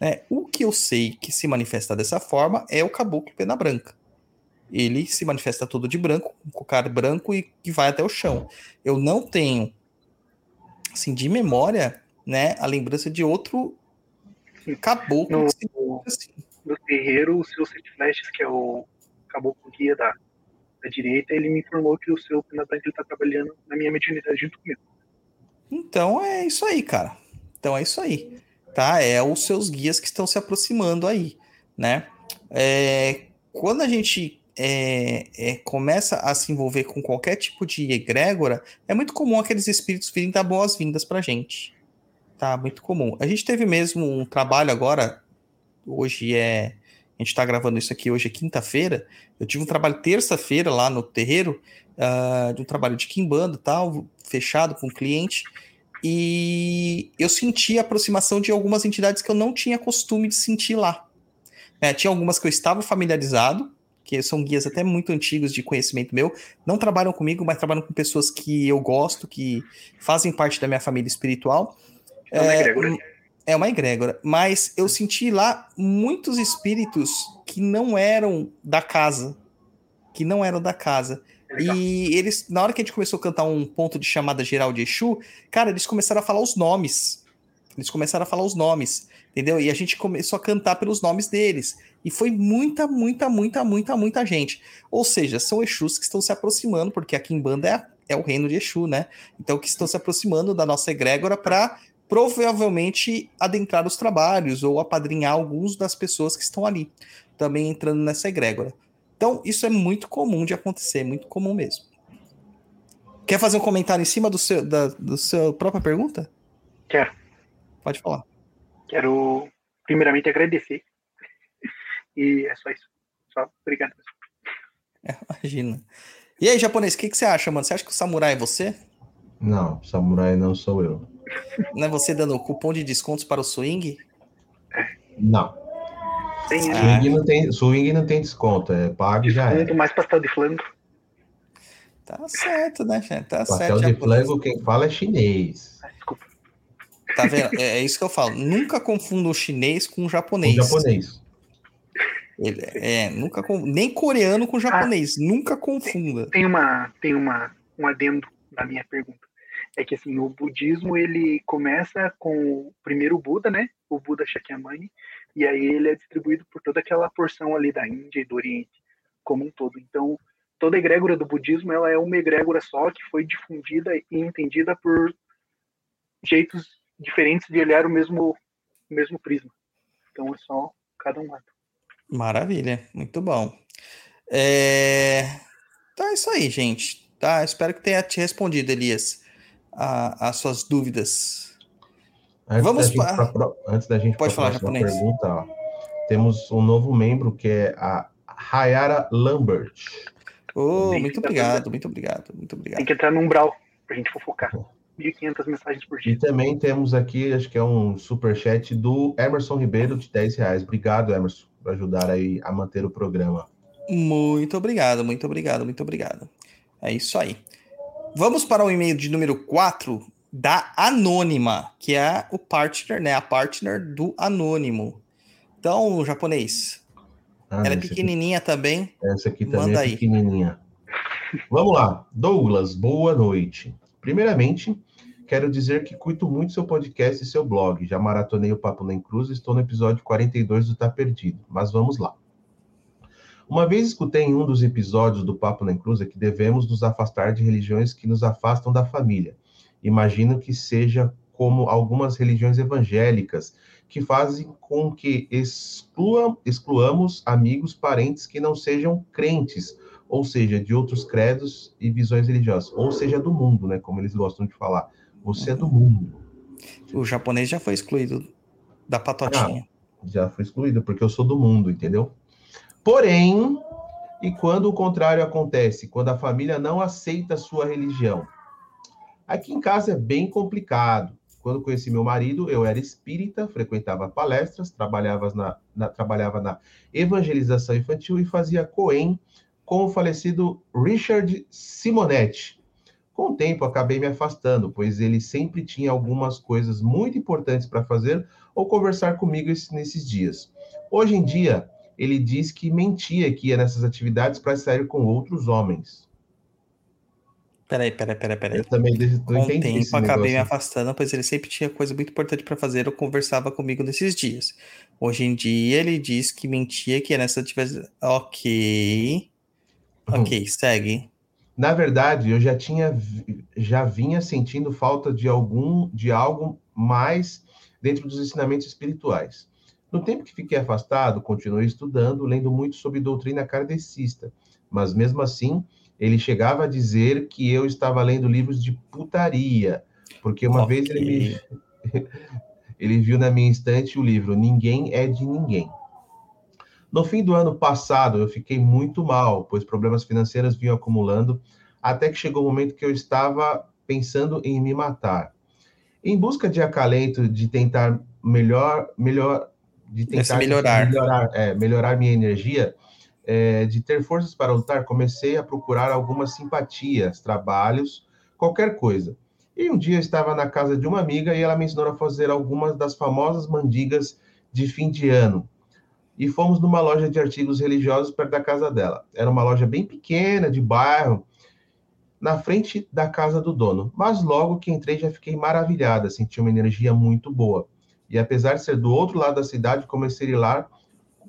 Né? O que eu sei que se manifesta dessa forma é o caboclo pena branca. Ele se manifesta todo de branco, com cocar branco e que vai até o chão. Eu não tenho, assim, de memória, né, a lembrança de outro caboclo. No, assim. no terreiro, o seu Sete Flechas, que é o caboclo guia da, da direita, ele me informou que o seu Pena Branca está trabalhando na minha mediunidade junto comigo. Então é isso aí, cara. Então é isso aí. Tá? É os seus guias que estão se aproximando aí, né? É, quando a gente é, é, começa a se envolver com qualquer tipo de egrégora, é muito comum aqueles espíritos virem dar boas-vindas pra gente. Tá? Muito comum. A gente teve mesmo um trabalho agora, hoje é a gente está gravando isso aqui hoje é quinta-feira. Eu tive um trabalho terça-feira lá no terreiro, uh, de um trabalho de quimbanda tal, fechado com o cliente. E eu senti a aproximação de algumas entidades que eu não tinha costume de sentir lá. É, tinha algumas que eu estava familiarizado, que são guias até muito antigos de conhecimento meu, não trabalham comigo, mas trabalham com pessoas que eu gosto, que fazem parte da minha família espiritual. É, é, é uma egrégora, mas eu senti lá muitos espíritos que não eram da casa, que não eram da casa. E eles, na hora que a gente começou a cantar um ponto de chamada geral de Exu, cara, eles começaram a falar os nomes. Eles começaram a falar os nomes, entendeu? E a gente começou a cantar pelos nomes deles. E foi muita, muita, muita, muita, muita gente. Ou seja, são Exus que estão se aproximando, porque aqui em Banda é, é o reino de Exu, né? Então, que estão se aproximando da nossa egrégora para provavelmente adentrar os trabalhos ou apadrinhar alguns das pessoas que estão ali, também entrando nessa egrégora. Então, isso é muito comum de acontecer, muito comum mesmo. Quer fazer um comentário em cima do seu, da do seu própria pergunta? Quero. Pode falar. Quero, primeiramente, agradecer. E é só isso. Só obrigado. É, imagina. E aí, japonês, o que, que você acha, mano? Você acha que o samurai é você? Não, samurai não sou eu. Não é você dando cupom de descontos para o swing? Não. Tem, swing, não tem, swing não tem desconto, é pago e já é. mais pastel de flango. Tá certo, né, gente? Tá pastel certo. de flango, quem fala é chinês. Ah, desculpa. Tá vendo? É, é, isso que eu falo. Nunca confunda o chinês com o japonês. Com o japonês. Ele, é, nunca nem coreano com japonês, ah, nunca confunda. Tem uma, tem uma, um adendo na minha pergunta é que assim o budismo ele começa com o primeiro Buda, né? O Buda Shakyamuni, e aí ele é distribuído por toda aquela porção ali da Índia e do Oriente como um todo. Então toda a egrégora do budismo ela é uma egrégora só que foi difundida e entendida por jeitos diferentes de olhar o mesmo o mesmo prisma. Então é só cada um lado. Maravilha, muito bom. É... Então é isso aí, gente. Tá, espero que tenha te respondido, Elias a, as suas dúvidas. Antes Vamos para. Pra, antes da gente Pode falar japonês. pergunta, ó, temos um novo membro que é a Hayara Lambert. Oh, muito obrigado, muito obrigado, muito obrigado. Tem que entrar no umbral para a gente fofocar. 1.500 mensagens por dia. E também temos aqui, acho que é um super chat do Emerson Ribeiro de 10 reais. Obrigado, Emerson, por ajudar aí a manter o programa. Muito obrigado, muito obrigado, muito obrigado. É isso aí. Vamos para o e-mail de número 4 da Anônima, que é o partner, né? A partner do Anônimo. Então, japonês. Ah, ela é pequenininha aqui, também. Essa aqui também Manda é aí. pequenininha. Vamos lá. Douglas, boa noite. Primeiramente, quero dizer que curto muito seu podcast e seu blog. Já maratonei o Papo Nem Cruz e estou no episódio 42 do Tá Perdido. Mas vamos lá. Uma vez escutei em um dos episódios do Papo na Inclusa que devemos nos afastar de religiões que nos afastam da família. Imagino que seja como algumas religiões evangélicas, que fazem com que excluam, excluamos amigos, parentes que não sejam crentes, ou seja, de outros credos e visões religiosas, ou seja, do mundo, né, como eles gostam de falar. Você é do mundo. O japonês já foi excluído da patotinha. Ah, já foi excluído, porque eu sou do mundo, entendeu? Porém, e quando o contrário acontece, quando a família não aceita a sua religião? Aqui em casa é bem complicado. Quando conheci meu marido, eu era espírita, frequentava palestras, trabalhava na, na, trabalhava na evangelização infantil e fazia coen com o falecido Richard Simonetti. Com o tempo, acabei me afastando, pois ele sempre tinha algumas coisas muito importantes para fazer ou conversar comigo nesses dias. Hoje em dia, ele diz que mentia que ia nessas atividades para sair com outros homens. Peraí, peraí, peraí, peraí. Eu também não com o tempo acabei me afastando, pois ele sempre tinha coisa muito importante para fazer ou conversava comigo nesses dias. Hoje em dia ele diz que mentia que ia nessas atividades. Ok. Hum. Ok, segue. Na verdade, eu já tinha já vinha sentindo falta de algum de algo mais dentro dos ensinamentos espirituais. No tempo que fiquei afastado, continuei estudando, lendo muito sobre doutrina kardecista, mas mesmo assim, ele chegava a dizer que eu estava lendo livros de putaria, porque uma okay. vez ele me (laughs) ele viu na minha estante o livro Ninguém é de Ninguém. No fim do ano passado, eu fiquei muito mal, pois problemas financeiros vinham acumulando, até que chegou o momento que eu estava pensando em me matar. Em busca de acalento, de tentar melhor, melhor, de tentar melhorar, melhorar, é, melhorar minha energia, é, de ter forças para lutar, comecei a procurar algumas simpatias, trabalhos, qualquer coisa. E um dia eu estava na casa de uma amiga e ela me ensinou a fazer algumas das famosas mandigas de fim de ano. E fomos numa loja de artigos religiosos perto da casa dela. Era uma loja bem pequena, de bairro, na frente da casa do dono, mas logo que entrei já fiquei maravilhada, senti uma energia muito boa. E apesar de ser do outro lado da cidade, comecei a ir lá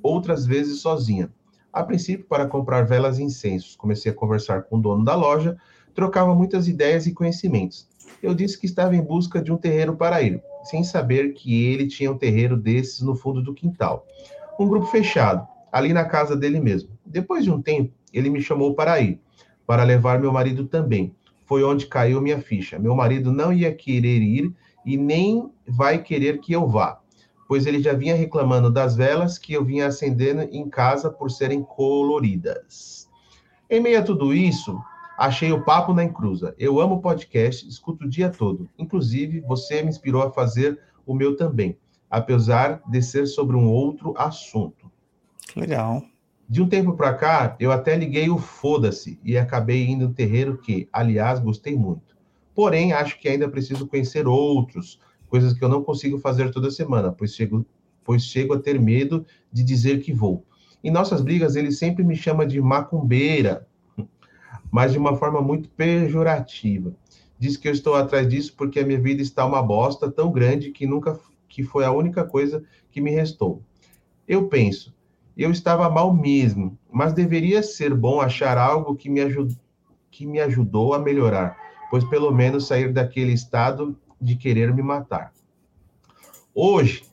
outras vezes sozinha. A princípio, para comprar velas e incensos. Comecei a conversar com o dono da loja, trocava muitas ideias e conhecimentos. Eu disse que estava em busca de um terreiro para ir, sem saber que ele tinha um terreiro desses no fundo do quintal. Um grupo fechado, ali na casa dele mesmo. Depois de um tempo, ele me chamou para ir para levar meu marido também. Foi onde caiu minha ficha. Meu marido não ia querer ir e nem vai querer que eu vá, pois ele já vinha reclamando das velas que eu vinha acendendo em casa por serem coloridas. Em meio a tudo isso, achei o papo na encruza. Eu amo podcast, escuto o dia todo. Inclusive, você me inspirou a fazer o meu também, apesar de ser sobre um outro assunto. Legal. De um tempo para cá, eu até liguei o foda-se e acabei indo no terreiro que, aliás, gostei muito. Porém, acho que ainda preciso conhecer outros, coisas que eu não consigo fazer toda semana, pois chego, pois chego a ter medo de dizer que vou. Em nossas brigas, ele sempre me chama de macumbeira, (laughs) mas de uma forma muito pejorativa. Diz que eu estou atrás disso porque a minha vida está uma bosta tão grande que nunca que foi a única coisa que me restou. Eu penso, eu estava mal mesmo, mas deveria ser bom achar algo que me, ajud... que me ajudou a melhorar, pois pelo menos sair daquele estado de querer me matar. Hoje,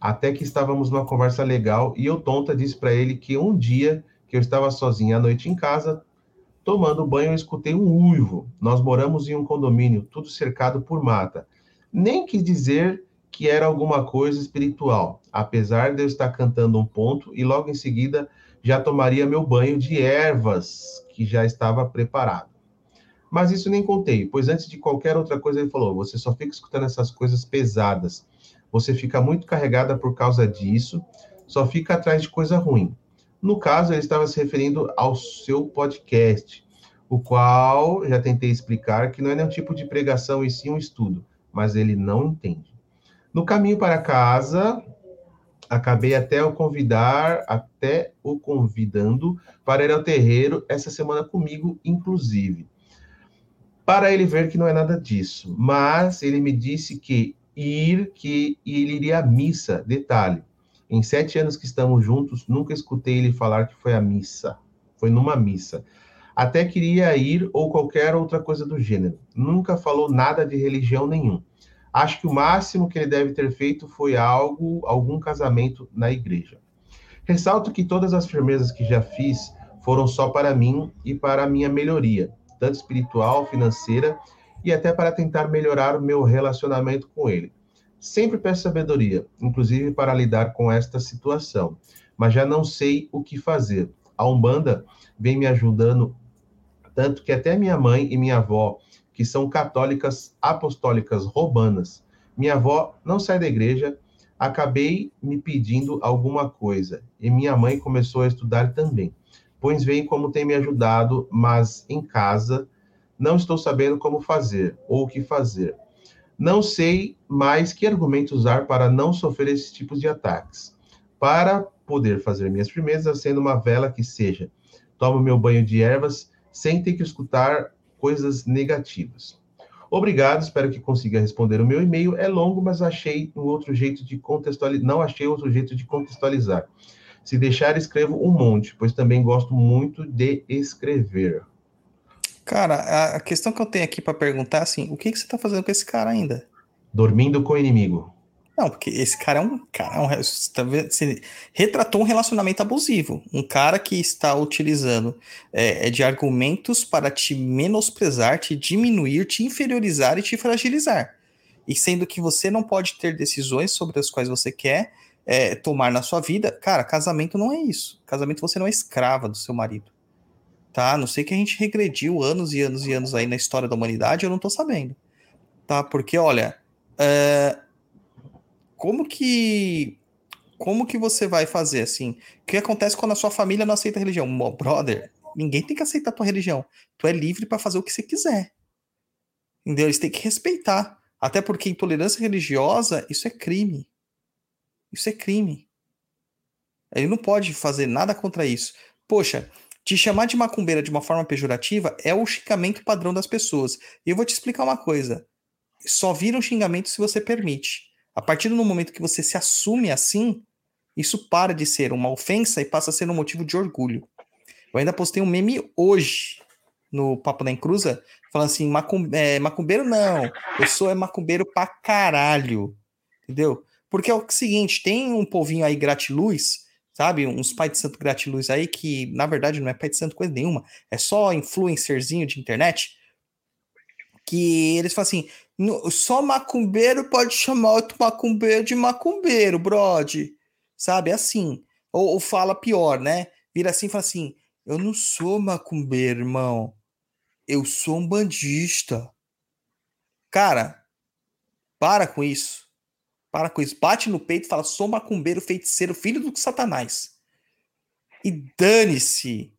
até que estávamos numa conversa legal e eu tonta disse para ele que um dia que eu estava sozinha à noite em casa, tomando banho, eu escutei um uivo. Nós moramos em um condomínio, tudo cercado por mata. Nem quis dizer que era alguma coisa espiritual, apesar de eu estar cantando um ponto e logo em seguida já tomaria meu banho de ervas que já estava preparado. Mas isso nem contei, pois antes de qualquer outra coisa ele falou: você só fica escutando essas coisas pesadas, você fica muito carregada por causa disso, só fica atrás de coisa ruim. No caso, ele estava se referindo ao seu podcast, o qual já tentei explicar que não é nenhum tipo de pregação e sim um estudo, mas ele não entende. No caminho para casa, acabei até o convidar, até o convidando para ir ao terreiro essa semana comigo, inclusive. Para ele ver que não é nada disso, mas ele me disse que ir, que ele iria à missa. Detalhe: em sete anos que estamos juntos, nunca escutei ele falar que foi à missa. Foi numa missa. Até queria ir ou qualquer outra coisa do gênero. Nunca falou nada de religião nenhum. Acho que o máximo que ele deve ter feito foi algo, algum casamento na igreja. Ressalto que todas as firmezas que já fiz foram só para mim e para a minha melhoria, tanto espiritual, financeira e até para tentar melhorar o meu relacionamento com ele. Sempre peço sabedoria, inclusive para lidar com esta situação, mas já não sei o que fazer. A Umbanda vem me ajudando tanto que até minha mãe e minha avó que são católicas apostólicas romanas. Minha avó não sai da igreja, acabei me pedindo alguma coisa e minha mãe começou a estudar também. Pois vem como tem me ajudado, mas em casa não estou sabendo como fazer ou o que fazer. Não sei mais que argumento usar para não sofrer esses tipos de ataques. Para poder fazer minhas primeiras, acendo uma vela que seja. Tomo meu banho de ervas sem ter que escutar coisas negativas. Obrigado, espero que consiga responder o meu e-mail. É longo, mas achei um outro jeito de contextualizar. Não achei outro jeito de contextualizar. Se deixar, escrevo um monte, pois também gosto muito de escrever. Cara, a questão que eu tenho aqui para perguntar é assim: o que, que você está fazendo com esse cara ainda? Dormindo com o inimigo. Não, porque esse cara é um cara, é um, tá você retratou um relacionamento abusivo. Um cara que está utilizando é, é, de argumentos para te menosprezar, te diminuir, te inferiorizar e te fragilizar. E sendo que você não pode ter decisões sobre as quais você quer é, tomar na sua vida, cara, casamento não é isso. Casamento você não é escrava do seu marido. Tá? Não sei que a gente regrediu anos e anos e anos aí na história da humanidade, eu não tô sabendo. Tá? Porque, olha. É como que como que você vai fazer assim? O que acontece quando a sua família não aceita a religião? Brother, ninguém tem que aceitar a tua religião. Tu é livre para fazer o que você quiser. Entendeu? Eles têm que respeitar. Até porque intolerância religiosa, isso é crime. Isso é crime. Ele não pode fazer nada contra isso. Poxa, Te chamar de macumbeira de uma forma pejorativa é o xingamento padrão das pessoas. E eu vou te explicar uma coisa. Só vira um xingamento se você permite. A partir do momento que você se assume assim, isso para de ser uma ofensa e passa a ser um motivo de orgulho. Eu ainda postei um meme hoje no Papo da Encruza, falando assim, é, macumbeiro não, eu sou é macumbeiro pra caralho, entendeu? Porque é o seguinte, tem um povinho aí gratiluz, sabe, uns pai de santo gratiluz aí que, na verdade, não é pai de santo coisa nenhuma, é só influencerzinho de internet, que eles falam assim, só macumbeiro pode chamar outro macumbeiro de macumbeiro, brode, sabe, assim, ou, ou fala pior, né, vira assim e fala assim, eu não sou macumbeiro, irmão, eu sou um bandista. Cara, para com isso. Para com isso. Bate no peito e fala: sou macumbeiro, feiticeiro, filho do Satanás. E dane-se.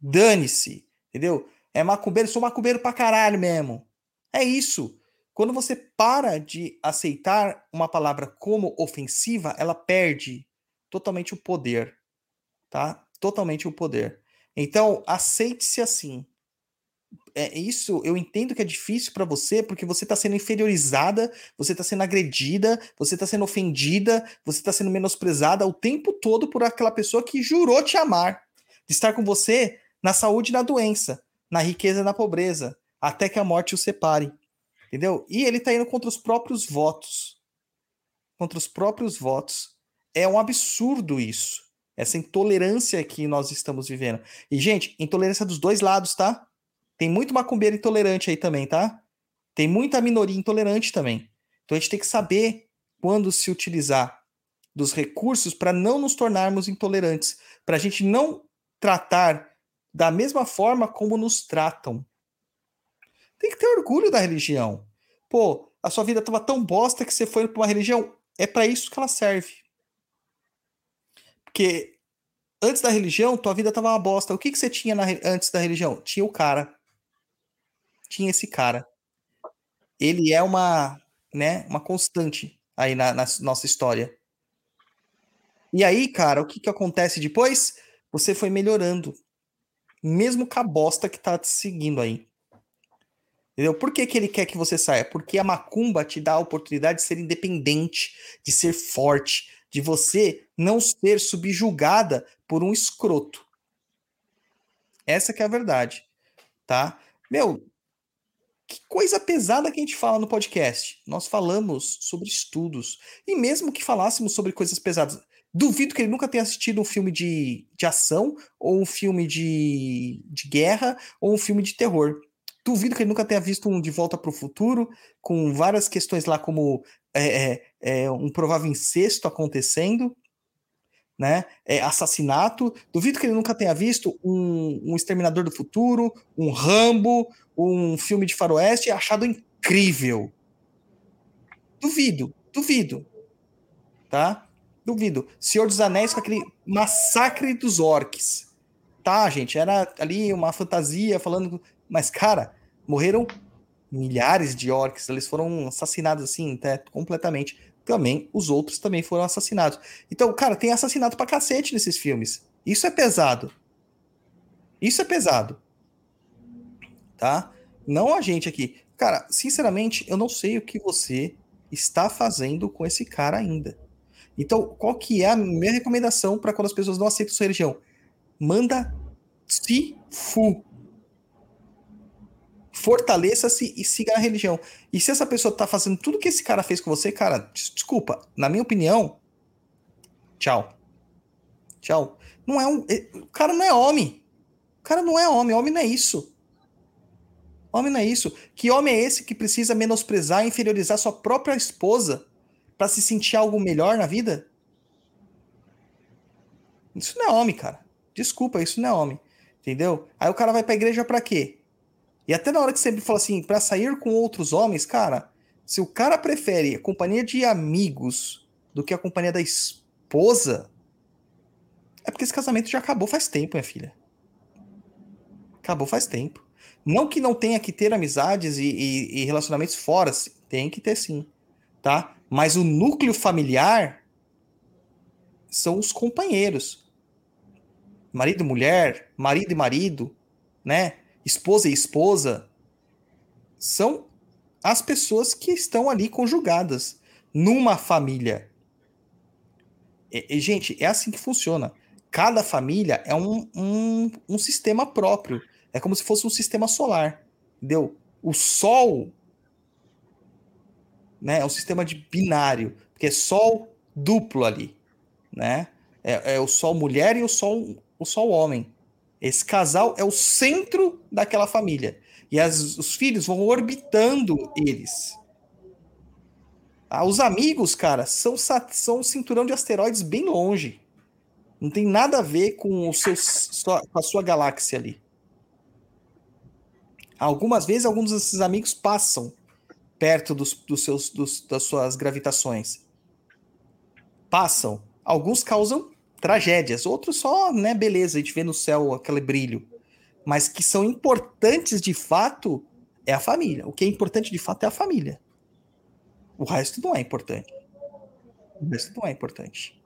Dane-se. Entendeu? É macumbeiro, sou macumbeiro pra caralho mesmo. É isso. Quando você para de aceitar uma palavra como ofensiva, ela perde totalmente o poder. Tá? Totalmente o poder. Então, aceite-se assim é isso eu entendo que é difícil para você porque você está sendo inferiorizada, você está sendo agredida, você está sendo ofendida, você está sendo menosprezada o tempo todo por aquela pessoa que jurou te amar, de estar com você na saúde e na doença, na riqueza e na pobreza, até que a morte o separe. Entendeu? E ele está indo contra os próprios votos. Contra os próprios votos. É um absurdo isso. Essa intolerância que nós estamos vivendo. E, gente, intolerância dos dois lados, tá? Tem muito macumbeiro intolerante aí também, tá? Tem muita minoria intolerante também. Então a gente tem que saber quando se utilizar dos recursos para não nos tornarmos intolerantes, para a gente não tratar da mesma forma como nos tratam. Tem que ter orgulho da religião. Pô, a sua vida estava tão bosta que você foi para uma religião. É para isso que ela serve. Porque antes da religião, tua vida estava uma bosta. O que, que você tinha na, antes da religião? Tinha o cara tinha esse cara. Ele é uma, né, uma constante aí na, na nossa história. E aí, cara, o que, que acontece depois? Você foi melhorando. Mesmo com a bosta que tá te seguindo aí. Entendeu? Por que, que ele quer que você saia? Porque a macumba te dá a oportunidade de ser independente, de ser forte, de você não ser subjugada por um escroto. Essa que é a verdade, tá? Meu, que coisa pesada que a gente fala no podcast. Nós falamos sobre estudos. E mesmo que falássemos sobre coisas pesadas, duvido que ele nunca tenha assistido um filme de, de ação, ou um filme de, de guerra, ou um filme de terror. Duvido que ele nunca tenha visto um De Volta para o Futuro, com várias questões lá, como é, é, é, um provável incesto acontecendo, né? É, assassinato. Duvido que ele nunca tenha visto um, um Exterminador do Futuro, um Rambo, um filme de faroeste achado incrível. Duvido, duvido. Tá? Duvido. Senhor dos Anéis com aquele massacre dos orcs. Tá, gente, era ali uma fantasia falando, mas cara, morreram milhares de orcs, eles foram assassinados assim, até completamente. Também os outros também foram assassinados. Então, cara, tem assassinato pra cacete nesses filmes. Isso é pesado. Isso é pesado tá? Não a gente aqui. Cara, sinceramente, eu não sei o que você está fazendo com esse cara ainda. Então, qual que é a minha recomendação para quando as pessoas não aceitam sua religião? Manda se fu. Fortaleça-se e siga a religião. E se essa pessoa tá fazendo tudo que esse cara fez com você, cara, desculpa, na minha opinião, tchau. Tchau. Não é um, o cara não é homem. O cara não é homem, homem não é isso. Homem não é isso. Que homem é esse que precisa menosprezar e inferiorizar sua própria esposa para se sentir algo melhor na vida? Isso não é homem, cara. Desculpa, isso não é homem. Entendeu? Aí o cara vai pra igreja para quê? E até na hora que você fala assim, para sair com outros homens, cara, se o cara prefere a companhia de amigos do que a companhia da esposa, é porque esse casamento já acabou faz tempo, minha filha. Acabou faz tempo. Não que não tenha que ter amizades e, e, e relacionamentos fora, tem que ter sim, tá? Mas o núcleo familiar são os companheiros. marido e mulher, marido e marido, né? Esposa e esposa, são as pessoas que estão ali conjugadas numa família. E, e, gente, é assim que funciona. Cada família é um, um, um sistema próprio. É como se fosse um sistema solar. Entendeu? O Sol né, é um sistema de binário, porque é Sol duplo ali. Né? É, é o Sol mulher e o Sol, o Sol homem. Esse casal é o centro daquela família. E as, os filhos vão orbitando eles. Ah, os amigos, cara, são, são um cinturão de asteroides bem longe. Não tem nada a ver com, o seu, sua, com a sua galáxia ali. Algumas vezes, alguns desses amigos passam perto dos, dos seus, dos, das suas gravitações. Passam. Alguns causam tragédias, outros só, né, beleza, a gente vê no céu aquele brilho. Mas que são importantes de fato é a família. O que é importante de fato é a família. O resto não é importante. O resto não é importante.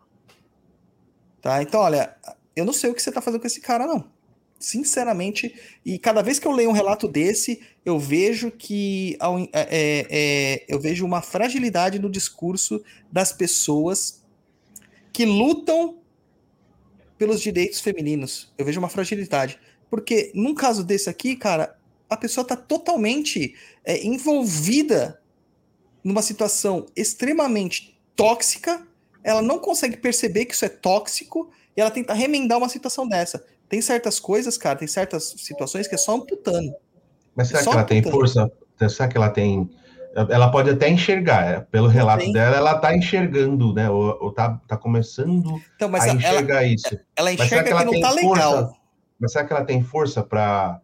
Tá? Então, olha, eu não sei o que você está fazendo com esse cara, não. Sinceramente, e cada vez que eu leio um relato desse, eu vejo que é, é, é, eu vejo uma fragilidade no discurso das pessoas que lutam pelos direitos femininos. Eu vejo uma fragilidade. Porque num caso desse aqui, cara, a pessoa está totalmente é, envolvida numa situação extremamente tóxica, ela não consegue perceber que isso é tóxico e ela tenta remendar uma situação dessa. Tem certas coisas, cara, tem certas situações que é só amputando. Mas será é que ela amputando. tem força? Será que ela tem. Ela pode até enxergar, é, pelo relato tem. dela, ela tá enxergando, né? Ou, ou tá, tá começando então, a enxergar ela, isso. Ela enxerga que, ela que não tá legal. Força, mas será que ela tem força para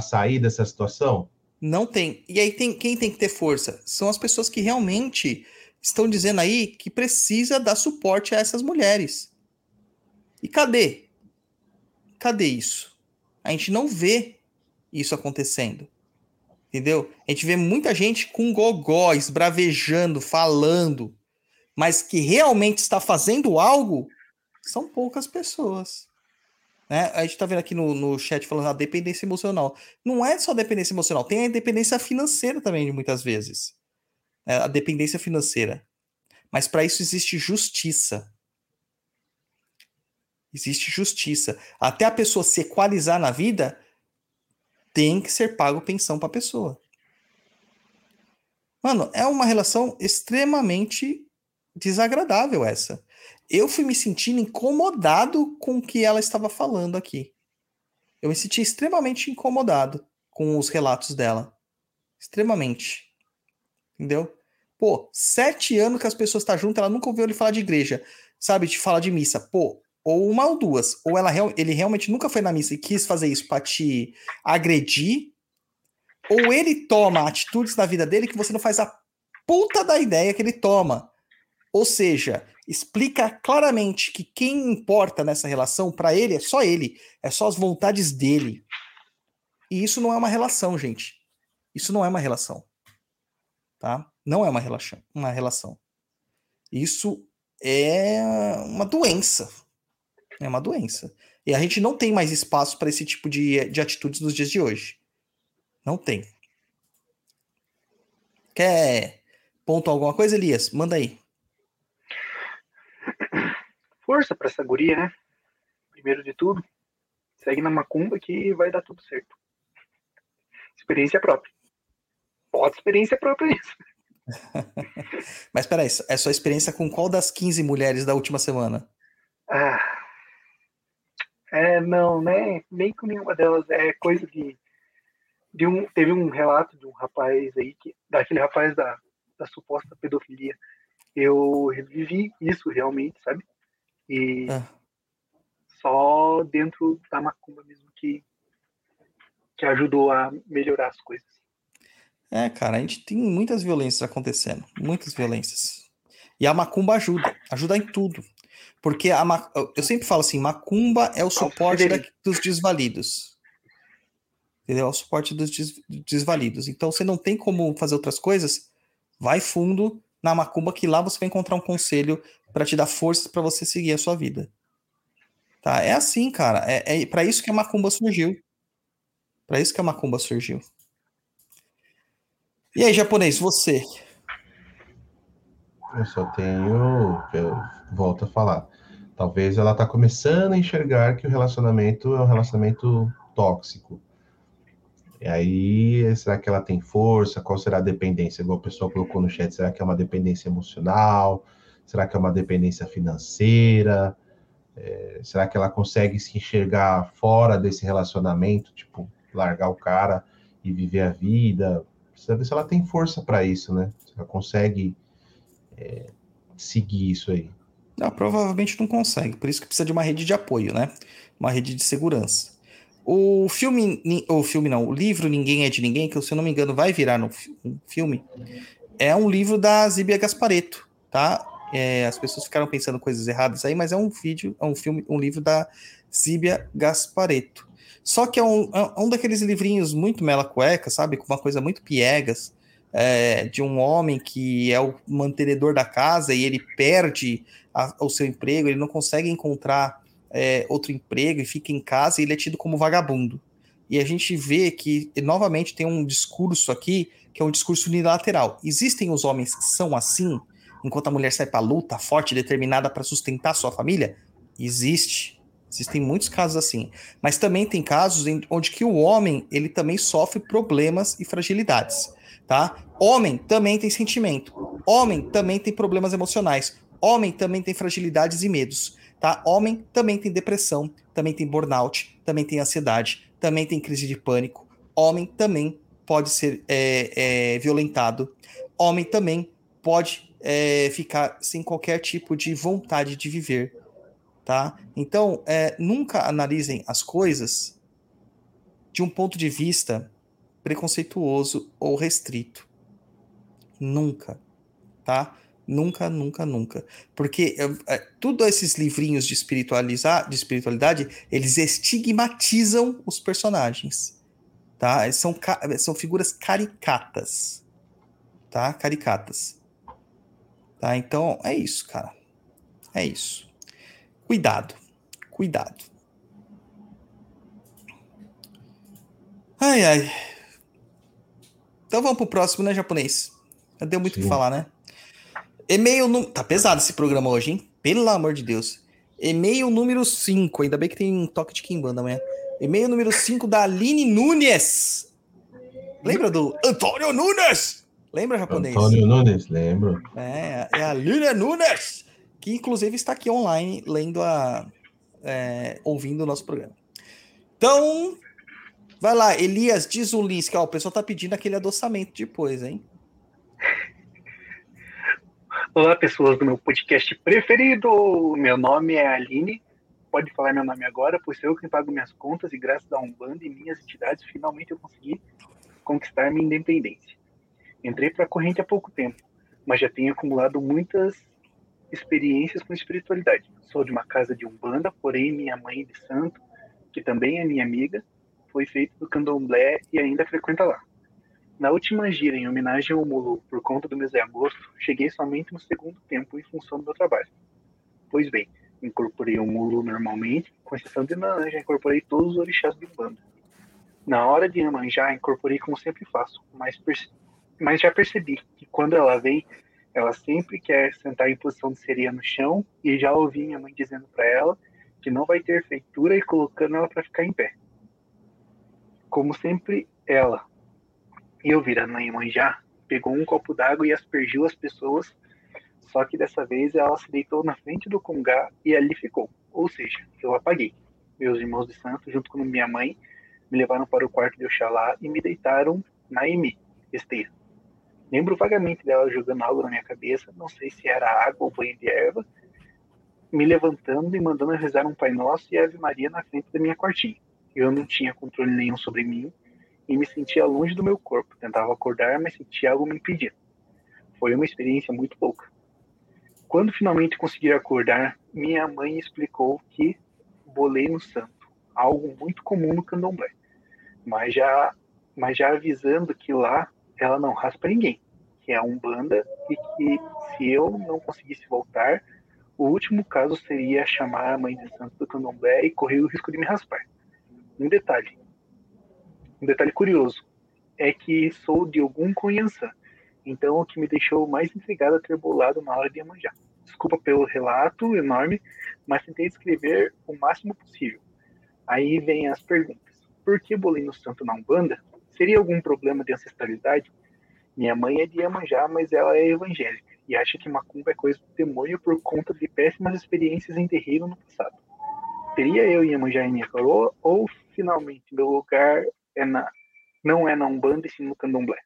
sair dessa situação? Não tem. E aí tem quem tem que ter força? São as pessoas que realmente estão dizendo aí que precisa dar suporte a essas mulheres. E cadê? Cadê isso? A gente não vê isso acontecendo. Entendeu? A gente vê muita gente com gogó, esbravejando, falando, mas que realmente está fazendo algo, são poucas pessoas. Né? A gente está vendo aqui no, no chat falando a dependência emocional. Não é só dependência emocional, tem a dependência financeira também, muitas vezes. É, a dependência financeira. Mas para isso existe justiça. Existe justiça. Até a pessoa se equalizar na vida, tem que ser pago pensão para a pessoa. Mano, é uma relação extremamente desagradável essa eu fui me sentindo incomodado com o que ela estava falando aqui. Eu me senti extremamente incomodado com os relatos dela. Extremamente. Entendeu? Pô, sete anos que as pessoas estão tá juntas, ela nunca ouviu ele falar de igreja, sabe? De falar de missa. Pô, ou uma ou duas. Ou ela, ele realmente nunca foi na missa e quis fazer isso para te agredir. Ou ele toma atitudes na vida dele que você não faz a puta da ideia que ele toma. Ou seja, explica claramente que quem importa nessa relação para ele é só ele, é só as vontades dele. E isso não é uma relação, gente. Isso não é uma relação. Tá? Não é uma relação, uma relação. Isso é uma doença. É uma doença. E a gente não tem mais espaço para esse tipo de, de atitudes nos dias de hoje. Não tem. Quer pontuar alguma coisa, Elias? Manda aí força para essa guria, né? Primeiro de tudo, segue na macumba que vai dar tudo certo. Experiência própria. Pode experiência própria isso. (laughs) Mas peraí, é sua experiência com qual das 15 mulheres da última semana? Ah, é, não, né? Nem com nenhuma delas. É coisa de. de um, teve um relato de um rapaz aí, que, daquele rapaz da, da suposta pedofilia. Eu revivi isso realmente, sabe? E é. só dentro da macumba mesmo que, que ajudou a melhorar as coisas. É, cara, a gente tem muitas violências acontecendo, muitas violências. E a macumba ajuda, ajuda em tudo. Porque a, eu sempre falo assim, macumba é o suporte da, dos desvalidos. Entendeu? É o suporte dos des, desvalidos. Então, você não tem como fazer outras coisas, vai fundo na macumba que lá você vai encontrar um conselho para te dar forças para você seguir a sua vida. Tá? É assim, cara. É, é para isso que a macumba surgiu. Para isso que a macumba surgiu. E aí, japonês, você? Eu só tenho. Eu volto a falar. Talvez ela está começando a enxergar que o relacionamento é um relacionamento tóxico. E aí, será que ela tem força? Qual será a dependência? Igual o pessoal colocou no chat, será que é uma dependência emocional? Será que é uma dependência financeira? É, será que ela consegue se enxergar fora desse relacionamento? Tipo, largar o cara e viver a vida? Precisa ver se ela tem força para isso, né? Se ela consegue é, seguir isso aí. Não, provavelmente não consegue, por isso que precisa de uma rede de apoio, né? Uma rede de segurança. O filme, o filme não, o livro Ninguém é de Ninguém, que se eu não me engano vai virar no filme, é um livro da Zíbia Gaspareto, tá? É, as pessoas ficaram pensando coisas erradas aí, mas é um vídeo, é um filme, um livro da Zíbia Gaspareto. Só que é um, é um daqueles livrinhos muito mela cueca, sabe? Com uma coisa muito piegas, é, de um homem que é o mantenedor da casa e ele perde a, o seu emprego, ele não consegue encontrar é, outro emprego e fica em casa e ele é tido como vagabundo. E a gente vê que, novamente, tem um discurso aqui que é um discurso unilateral. Existem os homens que são assim, enquanto a mulher sai para luta, forte, determinada para sustentar sua família? Existe. Existem muitos casos assim. Mas também tem casos onde que o homem ele também sofre problemas e fragilidades. Tá? Homem também tem sentimento. Homem também tem problemas emocionais. Homem também tem fragilidades e medos, tá? Homem também tem depressão, também tem burnout, também tem ansiedade, também tem crise de pânico. Homem também pode ser é, é, violentado. Homem também pode é, ficar sem qualquer tipo de vontade de viver, tá? Então, é, nunca analisem as coisas de um ponto de vista preconceituoso ou restrito. Nunca, tá? Nunca, nunca, nunca. Porque é, tudo esses livrinhos de, espiritualizar, de espiritualidade, eles estigmatizam os personagens. Tá? São, são figuras caricatas. Tá? Caricatas. Tá? Então, é isso, cara. É isso. Cuidado. Cuidado. Ai, ai. Então vamos pro próximo, né, japonês? Já deu muito o que falar, né? E-mail. No... Tá pesado esse programa hoje, hein? Pelo amor de Deus. E-mail número 5. Ainda bem que tem um toque de Kimbanda amanhã. E-mail número 5 da Aline Nunes. Lembra do Antônio Nunes? Lembra, japonês? Antônio Nunes, lembro. É, é a Aline Nunes, que inclusive está aqui online lendo a. É, ouvindo o nosso programa. Então, vai lá, Elias diz o Lins, que ó, o pessoal tá pedindo aquele adoçamento depois, hein? Olá, pessoas do meu podcast preferido. Meu nome é Aline. Pode falar meu nome agora, pois sou eu quem pago minhas contas e graças a Umbanda e minhas entidades, finalmente eu consegui conquistar minha independência. Entrei para a corrente há pouco tempo, mas já tenho acumulado muitas experiências com espiritualidade. Sou de uma casa de Umbanda, porém minha mãe de santo, que também é minha amiga, foi feita do candomblé e ainda frequenta lá. Na última gira, em homenagem ao Mulu, por conta do mês de agosto, cheguei somente no segundo tempo em função do meu trabalho. Pois bem, incorporei o Mulu normalmente, com exceção de Nanã, já incorporei todos os orixás de banda. Na hora de Iemanjá, incorporei como sempre faço, mas, mas já percebi que quando ela vem, ela sempre quer sentar em posição de sereia no chão e já ouvi minha mãe dizendo para ela que não vai ter feitura e colocando ela para ficar em pé. Como sempre, ela, e eu virando a Iemanjá, pegou um copo d'água e aspergiu as pessoas, só que dessa vez ela se deitou na frente do congá e ali ficou. Ou seja, eu apaguei. Meus irmãos de santo, junto com minha mãe, me levaram para o quarto de Oxalá e me deitaram na Emi, esteira. Lembro vagamente dela jogando algo na minha cabeça, não sei se era água ou banho de erva, me levantando e mandando rezar um Pai Nosso e Ave Maria na frente da minha quartinha. Eu não tinha controle nenhum sobre mim, e me sentia longe do meu corpo. Tentava acordar, mas sentia algo me impedindo. Foi uma experiência muito pouca. Quando finalmente consegui acordar, minha mãe explicou que bolei no santo, algo muito comum no candomblé, mas já, mas já avisando que lá ela não raspa ninguém, que é a umbanda e que se eu não conseguisse voltar, O último caso seria chamar a mãe de santo do candomblé e correr o risco de me raspar. Um detalhe, um detalhe curioso, é que sou de algum conhançã, então o que me deixou mais intrigado a ter bolado na hora de Iemanjá. Desculpa pelo relato enorme, mas tentei descrever o máximo possível. Aí vem as perguntas. Por que bolei no santo na Umbanda? Seria algum problema de ancestralidade? Minha mãe é de Iemanjá, mas ela é evangélica e acha que macumba é coisa do demônio por conta de péssimas experiências em terreiro no passado. Teria eu Iemanjá em minha coroa ou finalmente meu lugar é na, não é na Umbanda e sim no Candomblé?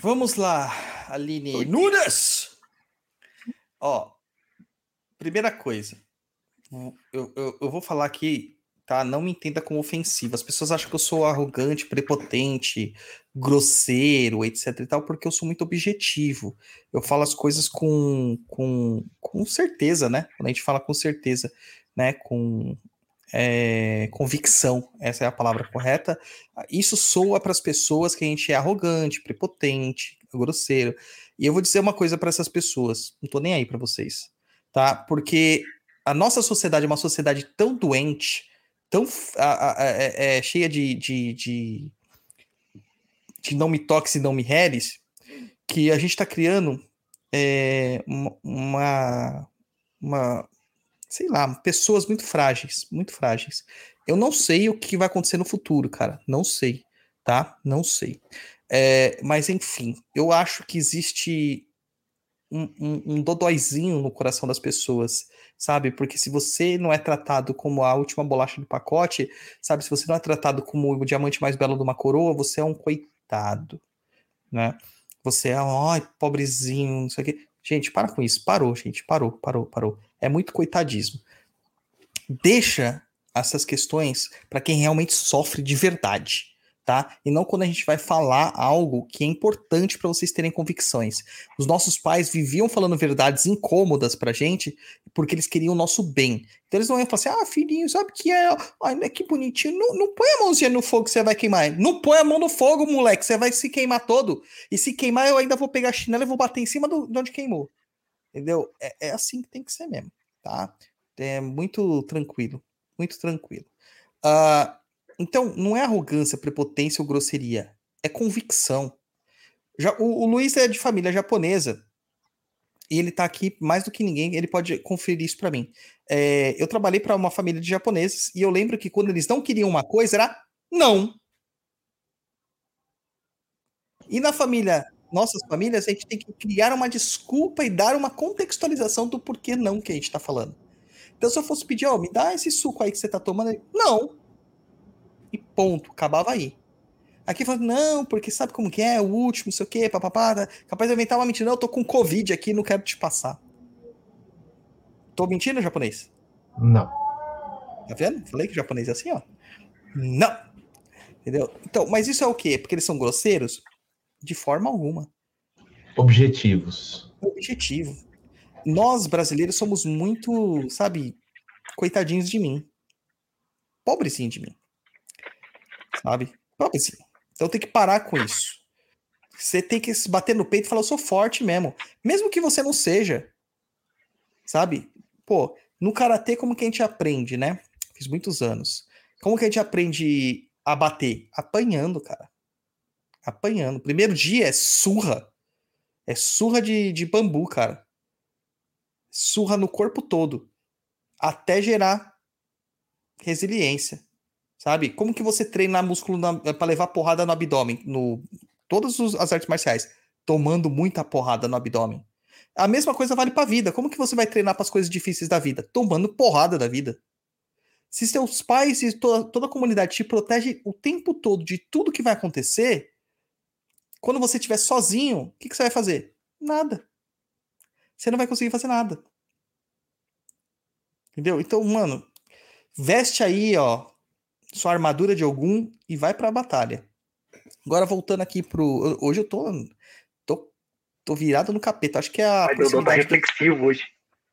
Vamos lá, Aline Nunes! Ó, primeira coisa, eu, eu, eu vou falar aqui tá? Não me entenda como ofensivo. As pessoas acham que eu sou arrogante, prepotente, grosseiro, etc e tal, porque eu sou muito objetivo. Eu falo as coisas com, com, com certeza, né? Quando a gente fala com certeza, né? Com é, convicção, essa é a palavra correta. Isso soa para as pessoas que a gente é arrogante, prepotente, grosseiro. E eu vou dizer uma coisa para essas pessoas, não tô nem aí para vocês, tá? Porque a nossa sociedade é uma sociedade tão doente, tão a, a, é, é, cheia de, de, de, de, não me toques e não me heres, que a gente está criando é, uma, uma, sei lá, pessoas muito frágeis, muito frágeis. Eu não sei o que vai acontecer no futuro, cara, não sei, tá? Não sei. É, mas enfim, eu acho que existe um, um, um dodóizinho no coração das pessoas sabe? Porque se você não é tratado como a última bolacha do pacote, sabe? Se você não é tratado como o diamante mais belo de uma coroa, você é um coitado, né? Você é, ai, pobrezinho, não sei o quê. Gente, para com isso. Parou, gente. Parou, parou, parou. É muito coitadismo. Deixa essas questões para quem realmente sofre de verdade tá? E não quando a gente vai falar algo que é importante para vocês terem convicções. Os nossos pais viviam falando verdades incômodas pra gente porque eles queriam o nosso bem. Então eles não iam falar assim: ah, filhinho, sabe que é? Ai, que bonitinho. Não, não põe a mãozinha no fogo que você vai queimar. Não põe a mão no fogo, moleque, você vai se queimar todo. E se queimar, eu ainda vou pegar a chinela e vou bater em cima do, de onde queimou. Entendeu? É, é assim que tem que ser mesmo, tá? É muito tranquilo, muito tranquilo. Uh, então, não é arrogância, prepotência ou grosseria. É convicção. Já, o, o Luiz é de família japonesa. E ele tá aqui mais do que ninguém, ele pode conferir isso para mim. É, eu trabalhei para uma família de japoneses e eu lembro que quando eles não queriam uma coisa era não. E na família, nossas famílias, a gente tem que criar uma desculpa e dar uma contextualização do porquê não que a gente tá falando. Então, se eu fosse pedir, ó, oh, me dá esse suco aí que você tá tomando, não e ponto, acabava aí. Aqui falando, não, porque sabe como que é, o último, não sei o quê, papapá, tá, capaz de inventar uma mentira, não, eu tô com Covid aqui, não quero te passar. Tô mentindo, japonês? Não. Tá vendo? Falei que o japonês é assim, ó. Não. Entendeu? Então, mas isso é o quê? Porque eles são grosseiros? De forma alguma. Objetivos. Objetivo. Nós, brasileiros, somos muito, sabe, coitadinhos de mim. Pobrezinho de mim sabe? Assim. Então tem que parar com isso. Você tem que se bater no peito e falar, eu sou forte mesmo. Mesmo que você não seja. Sabe? Pô, no karatê, como que a gente aprende, né? Fiz muitos anos. Como que a gente aprende a bater? Apanhando, cara. Apanhando. Primeiro dia é surra. É surra de, de bambu, cara. Surra no corpo todo. Até gerar resiliência sabe? Como que você treina músculo eh, para levar porrada no abdômen, no todas as artes marciais, tomando muita porrada no abdômen. A mesma coisa vale para a vida. Como que você vai treinar para as coisas difíceis da vida? Tomando porrada da vida. Se seus pais e toda, toda a comunidade te protege o tempo todo de tudo que vai acontecer, quando você estiver sozinho, o que, que você vai fazer? Nada. Você não vai conseguir fazer nada. Entendeu? Então, mano, veste aí, ó, sua armadura de algum e vai para a batalha. Agora voltando aqui pro. Hoje eu tô. tô, tô virado no capeta. Acho que é a. Mas proximidade tá reflexivo hoje.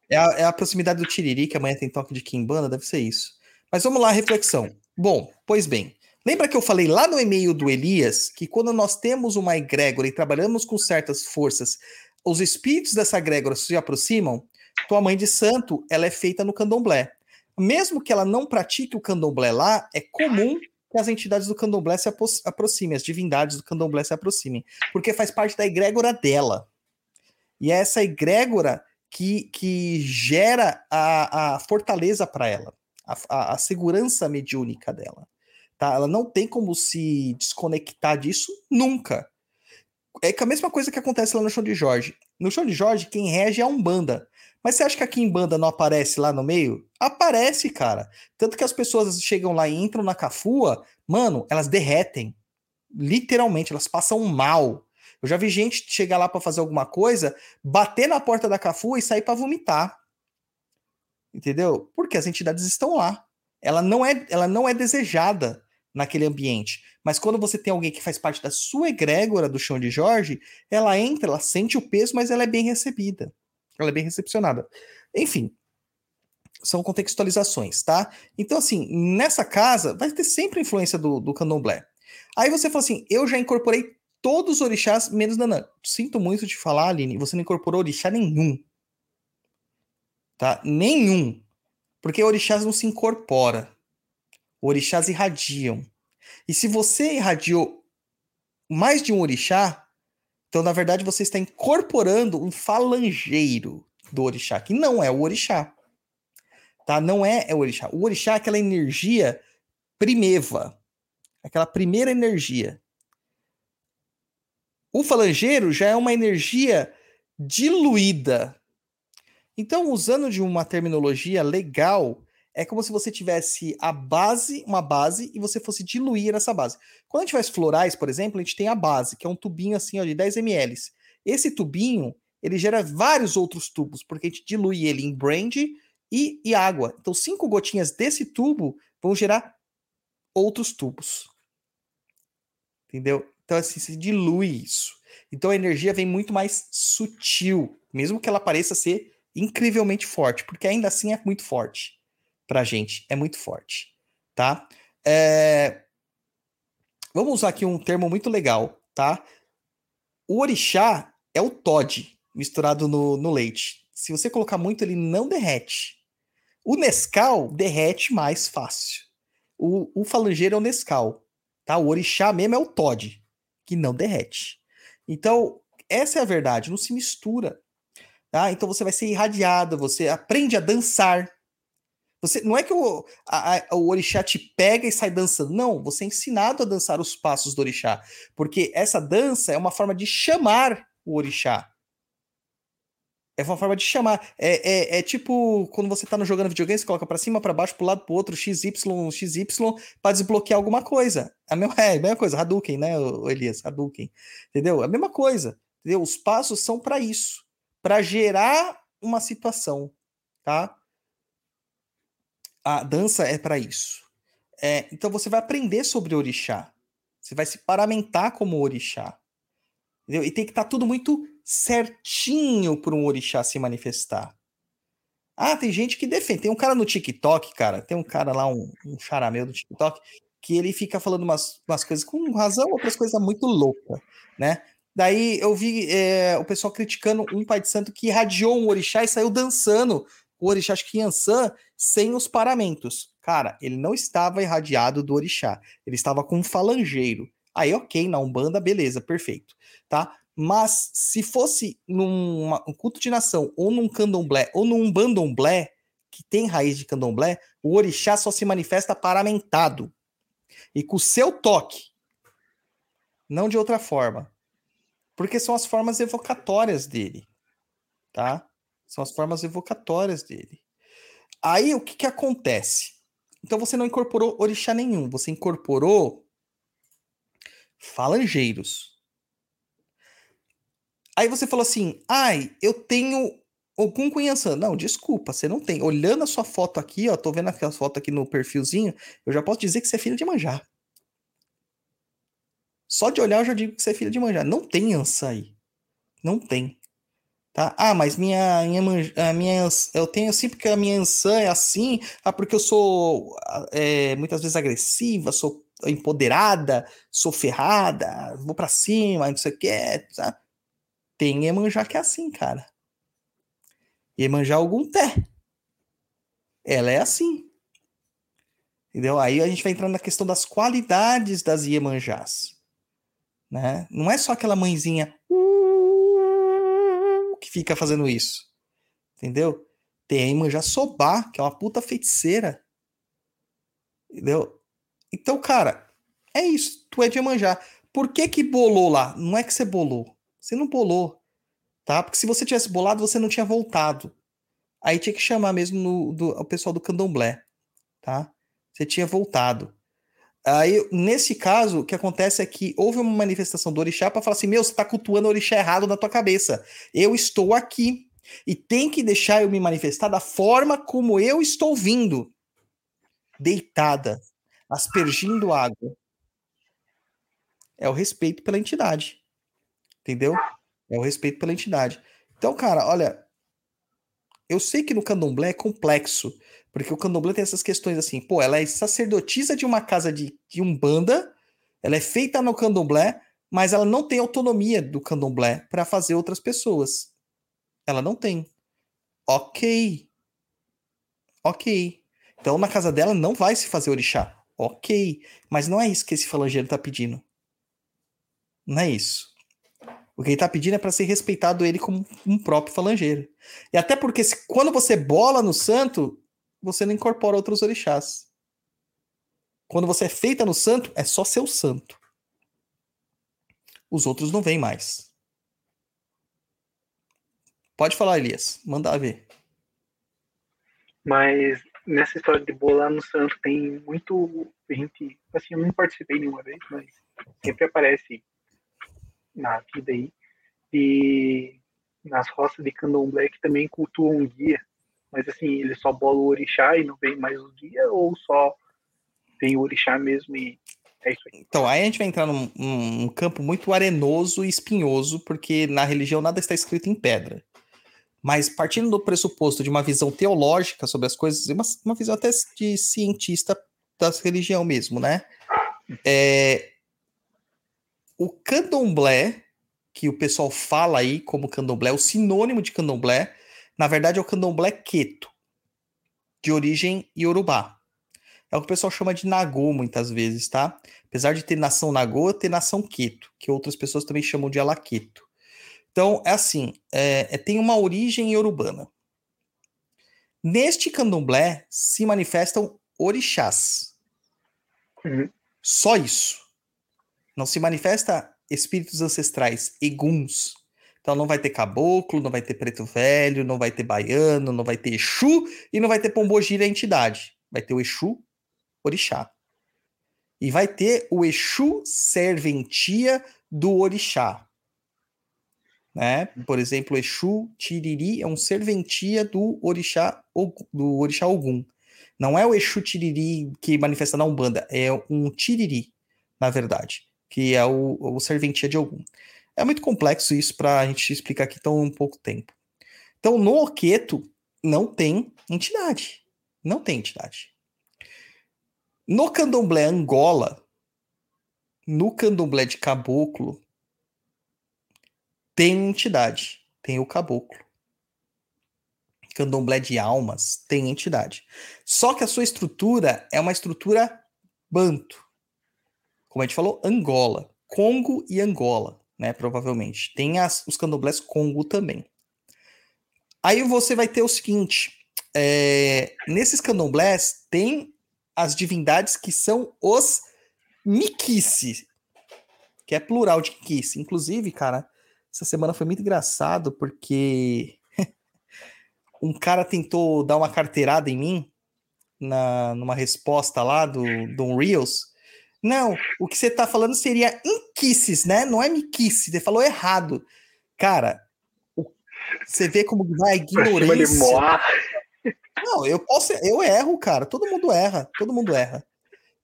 É a, é a proximidade do Tiriri, que amanhã tem toque de Kimbanda, deve ser isso. Mas vamos lá, reflexão. Bom, pois bem. Lembra que eu falei lá no e-mail do Elias que quando nós temos uma egrégora e trabalhamos com certas forças, os espíritos dessa egrégora se aproximam, tua mãe de santo, ela é feita no candomblé. Mesmo que ela não pratique o candomblé lá, é comum que as entidades do candomblé se aproximem, as divindades do candomblé se aproximem, porque faz parte da egrégora dela. E é essa egrégora que, que gera a, a fortaleza para ela, a, a, a, segurança mediúnica dela. Tá? Ela não tem como se desconectar disso nunca. É a mesma coisa que acontece lá no show de Jorge. No show de Jorge, quem rege é a Umbanda. Mas você acha que aqui em banda não aparece lá no meio? Aparece, cara. Tanto que as pessoas chegam lá e entram na cafua, mano, elas derretem. Literalmente, elas passam mal. Eu já vi gente chegar lá para fazer alguma coisa, bater na porta da cafua e sair para vomitar. Entendeu? Porque as entidades estão lá. Ela não é, ela não é desejada naquele ambiente. Mas quando você tem alguém que faz parte da sua egrégora do chão de Jorge, ela entra, ela sente o peso, mas ela é bem recebida. Ela é bem recepcionada. Enfim, são contextualizações, tá? Então, assim, nessa casa vai ter sempre influência do, do candomblé. Aí você fala assim: eu já incorporei todos os orixás, menos Nanã. Sinto muito de falar, Aline, você não incorporou orixá nenhum. Tá? Nenhum. Porque orixás não se incorpora. Orixás irradiam. E se você irradiou mais de um orixá, então, na verdade, você está incorporando um falangeiro do orixá, que não é o orixá. Tá? Não é, é o orixá. O orixá é aquela energia primeva, aquela primeira energia. O falangeiro já é uma energia diluída. Então, usando de uma terminologia legal, é como se você tivesse a base, uma base, e você fosse diluir essa base. Quando a gente faz florais, por exemplo, a gente tem a base, que é um tubinho assim ó, de 10 ml. Esse tubinho, ele gera vários outros tubos, porque a gente dilui ele em brandy e, e água. Então, cinco gotinhas desse tubo vão gerar outros tubos. Entendeu? Então, assim, se dilui isso. Então, a energia vem muito mais sutil, mesmo que ela pareça ser incrivelmente forte, porque ainda assim é muito forte para gente é muito forte, tá? É... Vamos usar aqui um termo muito legal, tá? O orixá é o Todd misturado no, no leite. Se você colocar muito, ele não derrete. O Nescau derrete mais fácil. O, o falangeiro é o Nescau, tá? O orixá mesmo é o Todd, que não derrete. Então, essa é a verdade, não se mistura. Tá? Então você vai ser irradiado, você aprende a dançar, você, não é que o, a, a, o orixá te pega e sai dançando. Não, você é ensinado a dançar os passos do orixá. Porque essa dança é uma forma de chamar o orixá. É uma forma de chamar. É, é, é tipo quando você tá no jogando videogame, você coloca para cima, para baixo, pro lado, pro outro, XY, XY, para desbloquear alguma coisa. A mesma, é a mesma coisa, Hadouken, né, Elias? Hadouken. Entendeu? A mesma coisa. Entendeu? Os passos são para isso. para gerar uma situação. Tá? A dança é para isso. É, então você vai aprender sobre orixá. Você vai se paramentar como orixá. Entendeu? E tem que estar tá tudo muito certinho para um orixá se manifestar. Ah, tem gente que defende. Tem um cara no TikTok, cara. Tem um cara lá, um, um charameu do TikTok, que ele fica falando umas, umas coisas com razão, outras coisas muito loucas, né? Daí eu vi é, o pessoal criticando um pai de santo que irradiou um orixá e saiu dançando o orixá Yansan sem os paramentos. Cara, ele não estava irradiado do orixá, ele estava com um falangeiro. Aí, ok, na Umbanda, beleza, perfeito, tá? Mas se fosse num um culto de nação, ou num candomblé, ou num bandomblé, que tem raiz de candomblé, o orixá só se manifesta paramentado. E com o seu toque. Não de outra forma. Porque são as formas evocatórias dele. Tá? São as formas evocatórias dele. Aí o que, que acontece? Então você não incorporou orixá nenhum, você incorporou falangeiros. Aí você falou assim: ai, eu tenho algum Cunhançã. Não, desculpa, você não tem. Olhando a sua foto aqui, ó, tô vendo aquela foto aqui no perfilzinho, eu já posso dizer que você é filho de manjar. Só de olhar eu já digo que você é filho de manjar. Não tem ança aí. Não tem. Tá? Ah, mas minha, minha, a minha, eu tenho assim porque a minha ançã é assim, ah, porque eu sou é, muitas vezes agressiva, sou empoderada, sou ferrada, vou para cima, não sei o que, tá? Tem Iemanjá que é assim, cara. Iemanjá algum té. Ela é assim. Entendeu? Aí a gente vai entrar na questão das qualidades das Iemanjás. Né? Não é só aquela mãezinha uh, que fica fazendo isso. Entendeu? Tem a Iemanjá Sobá, que é uma puta feiticeira. Entendeu? Então, cara, é isso. Tu é de Iemanjá. Por que que bolou lá? Não é que você bolou. Você não bolou. Tá? Porque se você tivesse bolado, você não tinha voltado. Aí tinha que chamar mesmo no, do, o pessoal do candomblé. Tá? Você tinha voltado. Aí, nesse caso, o que acontece é que houve uma manifestação do orixá para falar assim: meu, você está cultuando o orixá errado na tua cabeça. Eu estou aqui. E tem que deixar eu me manifestar da forma como eu estou vindo. Deitada, aspergindo água. É o respeito pela entidade. Entendeu? É o respeito pela entidade. Então, cara, olha, eu sei que no candomblé é complexo, porque o candomblé tem essas questões assim, pô, ela é sacerdotisa de uma casa de, de umbanda, ela é feita no candomblé, mas ela não tem autonomia do candomblé para fazer outras pessoas. Ela não tem. Ok. Ok. Então na casa dela não vai se fazer orixá. Ok. Mas não é isso que esse falangeiro tá pedindo. Não é isso. O que ele está pedindo é para ser respeitado ele como um próprio falangeiro. E até porque se, quando você bola no santo, você não incorpora outros orixás. Quando você é feita no santo, é só seu santo. Os outros não vêm mais. Pode falar, Elias. Manda ver. Mas nessa história de bolar no santo tem muito gente. Assim, eu não participei nenhuma vez, mas sempre aparece na vida aí. E nas roças de candomblé que também cultuam um guia. Mas assim, ele só bola o orixá e não vem mais o guia, ou só tem o orixá mesmo e é isso aí. Então, aí a gente vai entrar num, num campo muito arenoso e espinhoso, porque na religião nada está escrito em pedra. Mas partindo do pressuposto de uma visão teológica sobre as coisas, uma, uma visão até de cientista da religião mesmo, né? É, o candomblé, que o pessoal fala aí como candomblé, o sinônimo de candomblé, na verdade é o candomblé queto, de origem iorubá. É o que o pessoal chama de nagô muitas vezes, tá? Apesar de ter nação nagô, ter nação queto, que outras pessoas também chamam de alaqueto. Então, é assim, é, é, tem uma origem iorubana. Neste candomblé se manifestam orixás. Uhum. Só isso. Não se manifesta espíritos ancestrais, eguns. Então não vai ter caboclo, não vai ter preto velho, não vai ter baiano, não vai ter Exu e não vai ter pombogira entidade. Vai ter o Exu, orixá. E vai ter o Exu serventia do orixá. Né? Por exemplo, Exu Tiriri é um serventia do orixá do orixá Ogum. Não é o Exu Tiriri que manifesta na Umbanda, é um Tiriri, na verdade que é o, o serventia de algum. É muito complexo isso para a gente explicar aqui tão pouco tempo. Então, no Oqueto não tem entidade. Não tem entidade. No candomblé Angola, no candomblé de caboclo, tem entidade. Tem o caboclo. Candomblé de almas tem entidade. Só que a sua estrutura é uma estrutura banto como a gente falou, Angola, Congo e Angola, né? Provavelmente. Tem as, os candomblés Congo também. Aí você vai ter o seguinte: é, nesses candomblés tem as divindades que são os Mikice, que é plural de Kice. Inclusive, cara, essa semana foi muito engraçado porque (laughs) um cara tentou dar uma carteirada em mim na, numa resposta lá do, do Reels não, o que você tá falando seria inquices, né? Não é miquice, você falou errado. Cara, você vê como vai ignorância. Não, eu posso, eu erro, cara. Todo mundo erra, todo mundo erra.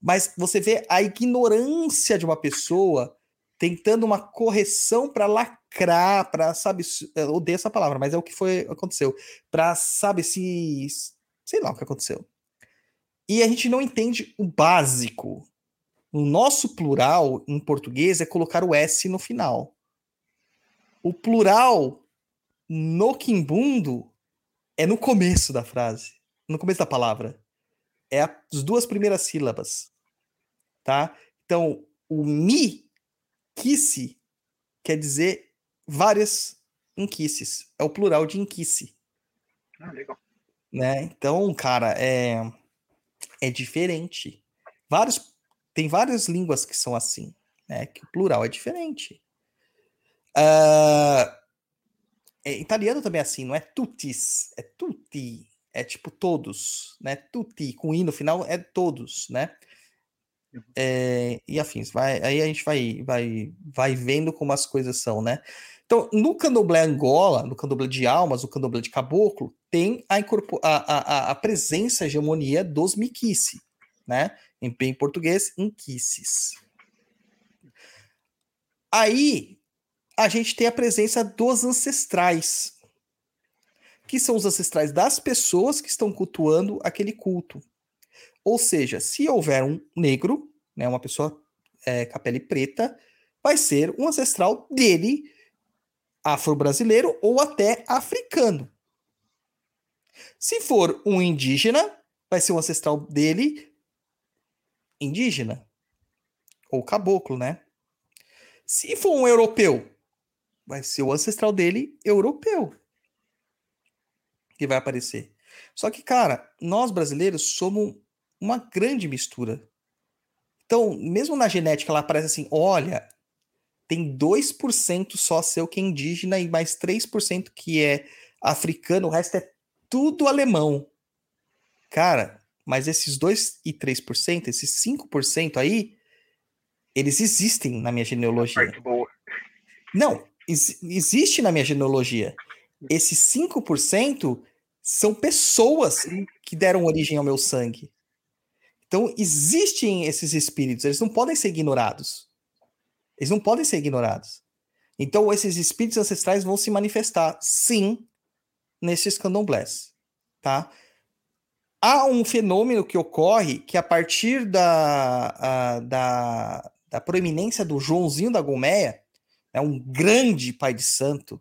Mas você vê a ignorância de uma pessoa tentando uma correção para lacrar, para sabe, eu odeio essa palavra, mas é o que foi aconteceu, para sabe se sei lá o que aconteceu. E a gente não entende o básico. O nosso plural em português é colocar o S no final. O plural no quimbundo é no começo da frase, no começo da palavra. É as duas primeiras sílabas, tá? Então, o mi, quisse, quer dizer várias inquices. É o plural de inquice. Ah, legal. Né? Então, cara, é, é diferente. Vários, tem várias línguas que são assim, né? Que o plural é diferente. Uh, é, italiano também é assim, não é tutis, é tutti, é tipo todos, né? Tutti, com i no final é todos, né? É, e afins, vai, aí a gente vai, vai, vai vendo como as coisas são, né? Então, no candomblé Angola, no candomblé de almas, o candomblé de caboclo, tem a, a, a, a presença, a hegemonia dos miquice, né? Em, em português, inquices. Aí, a gente tem a presença dos ancestrais, que são os ancestrais das pessoas que estão cultuando aquele culto. Ou seja, se houver um negro, né, uma pessoa é, com a pele preta, vai ser um ancestral dele afro-brasileiro ou até africano. Se for um indígena, vai ser o ancestral dele indígena ou caboclo, né? Se for um europeu, vai ser o ancestral dele europeu que vai aparecer. Só que, cara, nós brasileiros somos uma grande mistura. Então, mesmo na genética, ela aparece assim: olha, tem 2% só seu que é indígena e mais 3% que é africano, o resto é tudo alemão. Cara, mas esses 2 e 3%, esses 5% aí, eles existem na minha genealogia. Não, ex existe na minha genealogia. Esses 5% são pessoas que deram origem ao meu sangue. Então, existem esses espíritos, eles não podem ser ignorados. Eles não podem ser ignorados. Então, esses espíritos ancestrais vão se manifestar, sim, nesses candomblés, tá? Há um fenômeno que ocorre que a partir da, a, da, da proeminência do Joãozinho da Gomeia, é um grande pai de santo,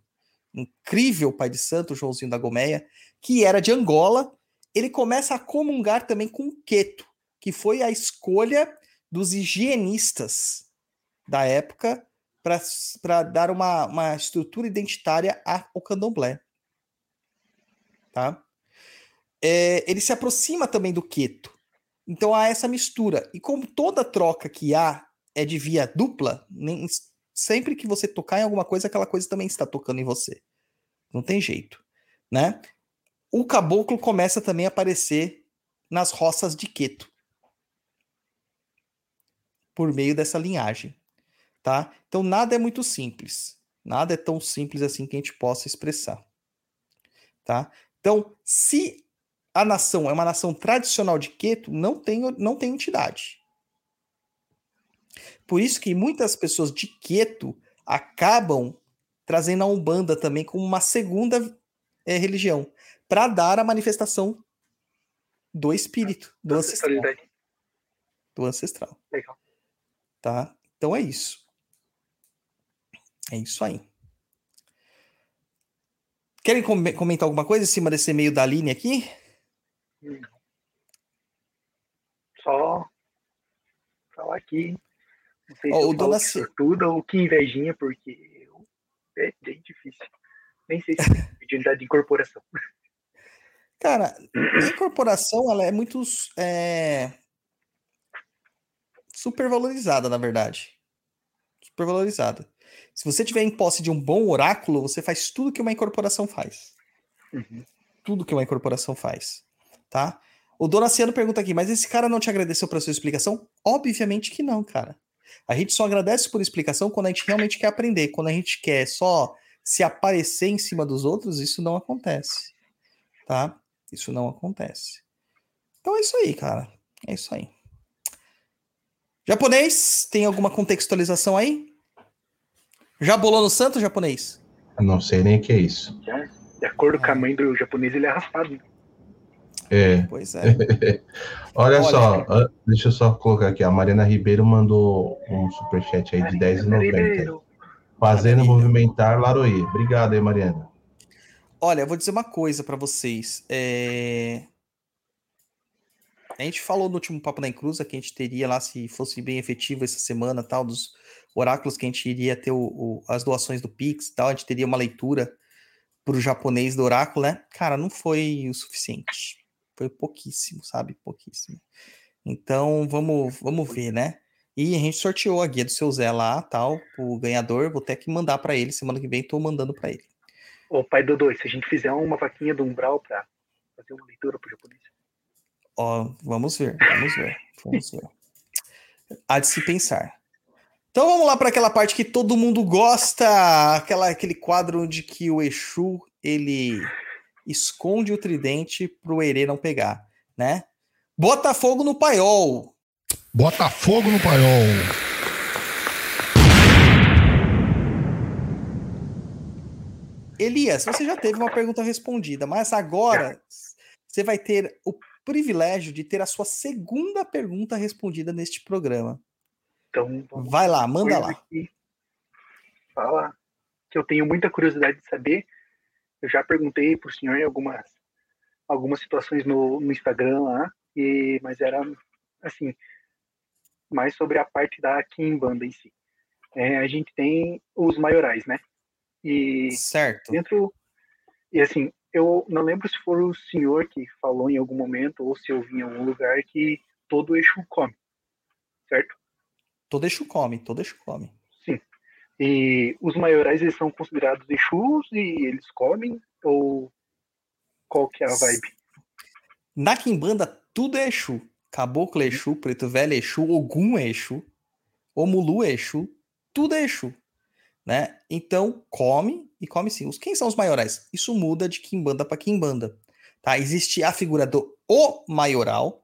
incrível pai de santo, Joãozinho da Gomeia, que era de Angola, ele começa a comungar também com Queto, que foi a escolha dos higienistas da época para dar uma, uma estrutura identitária ao candomblé. Tá? É, ele se aproxima também do Queto. Então há essa mistura. E como toda troca que há é de via dupla, nem, sempre que você tocar em alguma coisa, aquela coisa também está tocando em você. Não tem jeito, né? O caboclo começa também a aparecer nas roças de Queto. Por meio dessa linhagem tá? Então nada é muito simples. Nada é tão simples assim que a gente possa expressar, tá? Então, se a nação é uma nação tradicional de Queto, não tem, não tem entidade. Por isso que muitas pessoas de Queto acabam trazendo a Umbanda também como uma segunda é, religião, para dar a manifestação do espírito, do ancestral. Do ancestral. Legal. Tá? Então é isso. É isso aí. Querem com comentar alguma coisa em cima desse e-mail da Aline aqui? Só falar aqui. Não sei oh, se o dona tudo ou que invejinha, porque é bem difícil. Nem sei se tem (laughs) utilidade de incorporação. Cara, a incorporação ela é muito é, supervalorizada, na verdade. Supervalorizada. Se você tiver em posse de um bom oráculo, você faz tudo que uma incorporação faz. Uhum. Tudo que uma incorporação faz, tá? O Donaciano pergunta aqui, mas esse cara não te agradeceu pela sua explicação? Obviamente que não, cara. A gente só agradece por explicação quando a gente realmente quer aprender. Quando a gente quer só se aparecer em cima dos outros, isso não acontece. Tá? Isso não acontece. Então é isso aí, cara. É isso aí. Japonês, tem alguma contextualização aí? Já bolou no santo japonês? Eu não sei nem o que é isso. De acordo com a mãe do japonês, ele é raspado. É. Pois é. (laughs) Olha, Olha, só, deixa eu só colocar aqui. A Mariana Ribeiro mandou um superchat aí de R$10,90. Fazendo movimentar Laroê. Obrigado aí, Mariana. Olha, eu vou dizer uma coisa para vocês. É... A gente falou no último Papo na Encruza que a gente teria lá, se fosse bem efetivo essa semana, tal, dos oráculos que a gente iria ter o, o, as doações do Pix tal, a gente teria uma leitura para o japonês do oráculo, né? Cara, não foi o suficiente. Foi pouquíssimo, sabe? Pouquíssimo. Então, vamos, vamos ver, né? E a gente sorteou a guia do seu Zé lá, tal, o ganhador. Vou ter que mandar para ele semana que vem, tô mandando para ele. Ô, pai Dodô, se a gente fizer uma vaquinha do umbral para fazer uma leitura pro japonês. Ó, vamos ver, vamos ver, vamos ver. Há de se pensar. Então vamos lá para aquela parte que todo mundo gosta, aquela, aquele quadro onde que o Exu ele esconde o tridente pro Herê não pegar, né? Bota fogo no paiol. Bota fogo no paiol. Elias, você já teve uma pergunta respondida, mas agora você vai ter o privilégio de ter a sua segunda pergunta respondida neste programa. Então, vai lá, manda lá. Fala que eu tenho muita curiosidade de saber. Eu já perguntei para o senhor em algumas algumas situações no, no Instagram lá, e, mas era assim mais sobre a parte da Kimbanda em si. É, a gente tem os maiorais, né? E certo. dentro e assim, eu não lembro se foi o senhor que falou em algum momento ou se eu vi em algum lugar que todo eixo come, certo? Todo eixo come, todo eixo come. E os maiorais eles são considerados eixos e eles comem ou qual que é a vibe? Na Kimbanda tudo é eixo. Caboclo é Exu, Preto Velho é Exu, Ogum é Exu, Omulu é Exu, tudo é Exu. Né? Então, come e come sim. Os, quem são os maiorais? Isso muda de Kimbanda para Kimbanda. Tá? Existe a figura do O Maioral,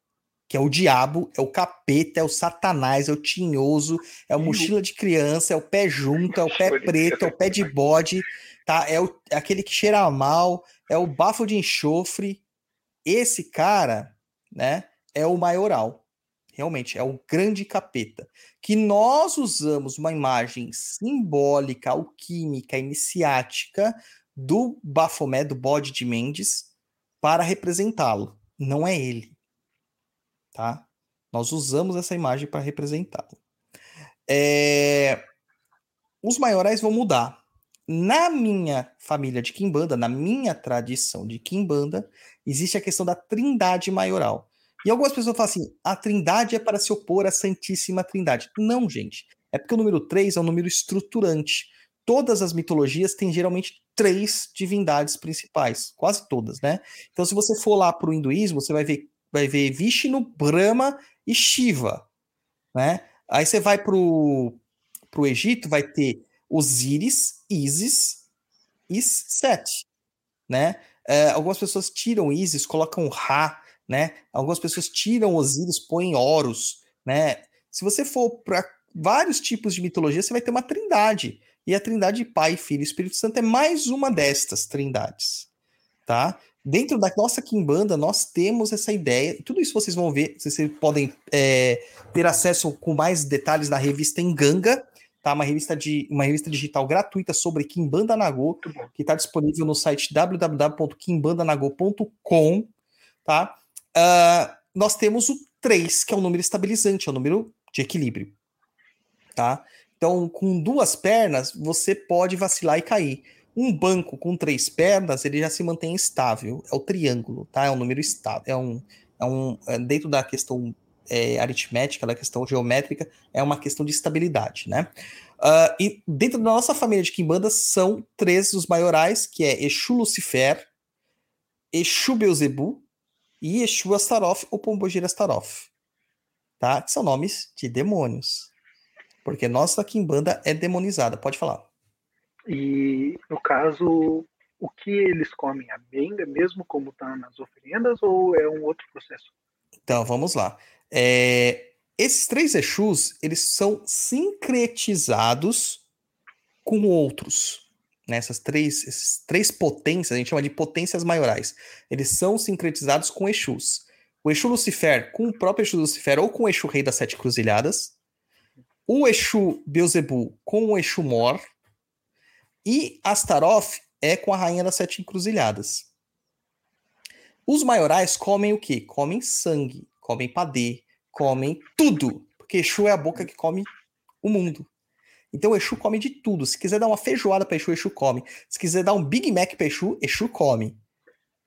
que é o diabo, é o capeta, é o satanás, é o tinhoso, é o mochila de criança, é o pé junto, é o pé preto, é o pé de bode, tá? É, o, é aquele que cheira mal, é o bafo de enxofre. Esse cara, né? é o maioral. Realmente, é o grande capeta. Que nós usamos uma imagem simbólica, alquímica, iniciática do Bafomé, do bode de Mendes, para representá-lo. Não é ele. Tá? Nós usamos essa imagem para representá-lo. É... Os maiorais vão mudar. Na minha família de Kimbanda, na minha tradição de Kimbanda, existe a questão da trindade maioral. E algumas pessoas falam assim: a trindade é para se opor à Santíssima Trindade. Não, gente. É porque o número 3 é um número estruturante. Todas as mitologias têm geralmente três divindades principais, quase todas, né? Então, se você for lá para o hinduísmo, você vai ver, vai ver Vishnu, Brahma e Shiva, né? Aí você vai para o Egito, vai ter Osíris, Isis e Sete, né? É, algumas pessoas tiram Isis, colocam Ra, né? Algumas pessoas tiram Osíris, põem Horus, né? Se você for para vários tipos de mitologia, você vai ter uma trindade. E a trindade Pai, Filho e Espírito Santo é mais uma destas trindades, tá? Dentro da nossa Kimbanda, nós temos essa ideia. Tudo isso vocês vão ver, vocês podem é, ter acesso com mais detalhes na revista Enganga, tá? Uma revista, de, uma revista digital gratuita sobre Kimbanda Nagô, que está disponível no site www.kimbandanago.com, tá? Uh, nós temos o 3, que é um número estabilizante, é um número de equilíbrio. Tá? Então, com duas pernas, você pode vacilar e cair. Um banco com três pernas, ele já se mantém estável. É o triângulo, tá? É um número estável. É um, é um, é dentro da questão é, aritmética, da questão geométrica, é uma questão de estabilidade, né? Uh, e dentro da nossa família de Kimbanda são três os maiorais, que é Exu Lucifer, Exu Beuzebu e Exu Astaroth ou Pombogira Astaroth, tá? São nomes de demônios. Porque nossa Kimbanda é demonizada. Pode falar. E, no caso, o que eles comem? A benga mesmo, como tá nas oferendas, ou é um outro processo? Então, vamos lá. É, esses três Exus, eles são sincretizados com outros nessas três, esses três potências, a gente chama de potências maiorais, eles são sincretizados com Exus. O Exu Lucifer com o próprio Exu Lucifer ou com o Exu Rei das Sete Cruzilhadas, o Exu Beelzebub com o Exu Mor, E Astaroth é com a rainha das sete encruzilhadas. Os maiorais comem o quê? Comem sangue, comem padê, comem tudo. Porque Exu é a boca que come o mundo. Então o Exu come de tudo. Se quiser dar uma feijoada para Exu, Exu come. Se quiser dar um Big Mac para Exu, Exu come.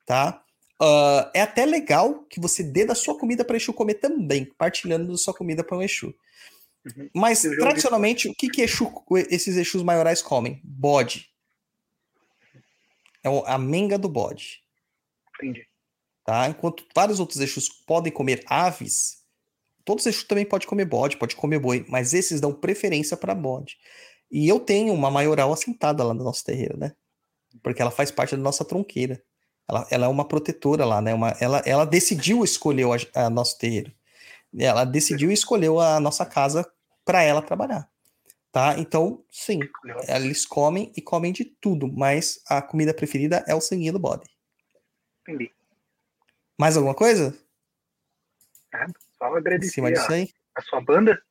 Tá? Uh, é até legal que você dê da sua comida para Exu comer também, partilhando da sua comida para um Exu. Uhum. Mas, tradicionalmente, o que, que Exu, esses Exus maiorais comem? Bode. É a menga do bode. Entendi. Tá? Enquanto vários outros Exus podem comer aves, todos os Exus também podem comer bode, pode comer boi, mas esses dão preferência para bode. E eu tenho uma maioral assentada lá no nosso terreiro, né? Porque ela faz parte da nossa tronqueira. Ela, ela é uma protetora lá, né? Uma, ela, ela decidiu escolher o a nosso terreiro. Ela decidiu e escolheu a nossa casa para ela trabalhar. Tá? Então, sim, eles comem e comem de tudo, mas a comida preferida é o sanguinho do bode. Entendi. Mais alguma coisa? Nada, só agradecer a, a, sua banda.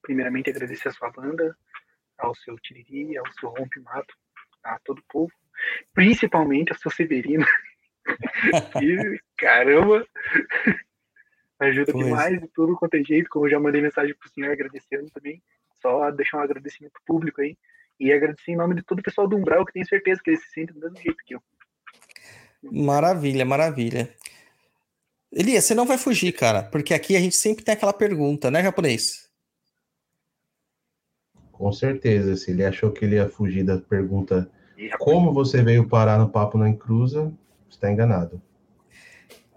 Primeiramente, agradecer a sua banda, ao seu Tiriri, ao seu Rompe Mato, a todo o povo, principalmente ao seu Severino. (laughs) e, caramba! Ajuda pois. demais de tudo quanto é jeito, como eu já mandei mensagem pro senhor agradecendo também. Só deixar um agradecimento público aí. E agradecer em nome de todo o pessoal do Umbral, que tenho certeza que eles se sentem do mesmo jeito que eu. Maravilha, maravilha. Elias, você não vai fugir, cara, porque aqui a gente sempre tem aquela pergunta, né, japonês? Com certeza. Se ele achou que ele ia fugir da pergunta como você veio parar no Papo na Encruza, está enganado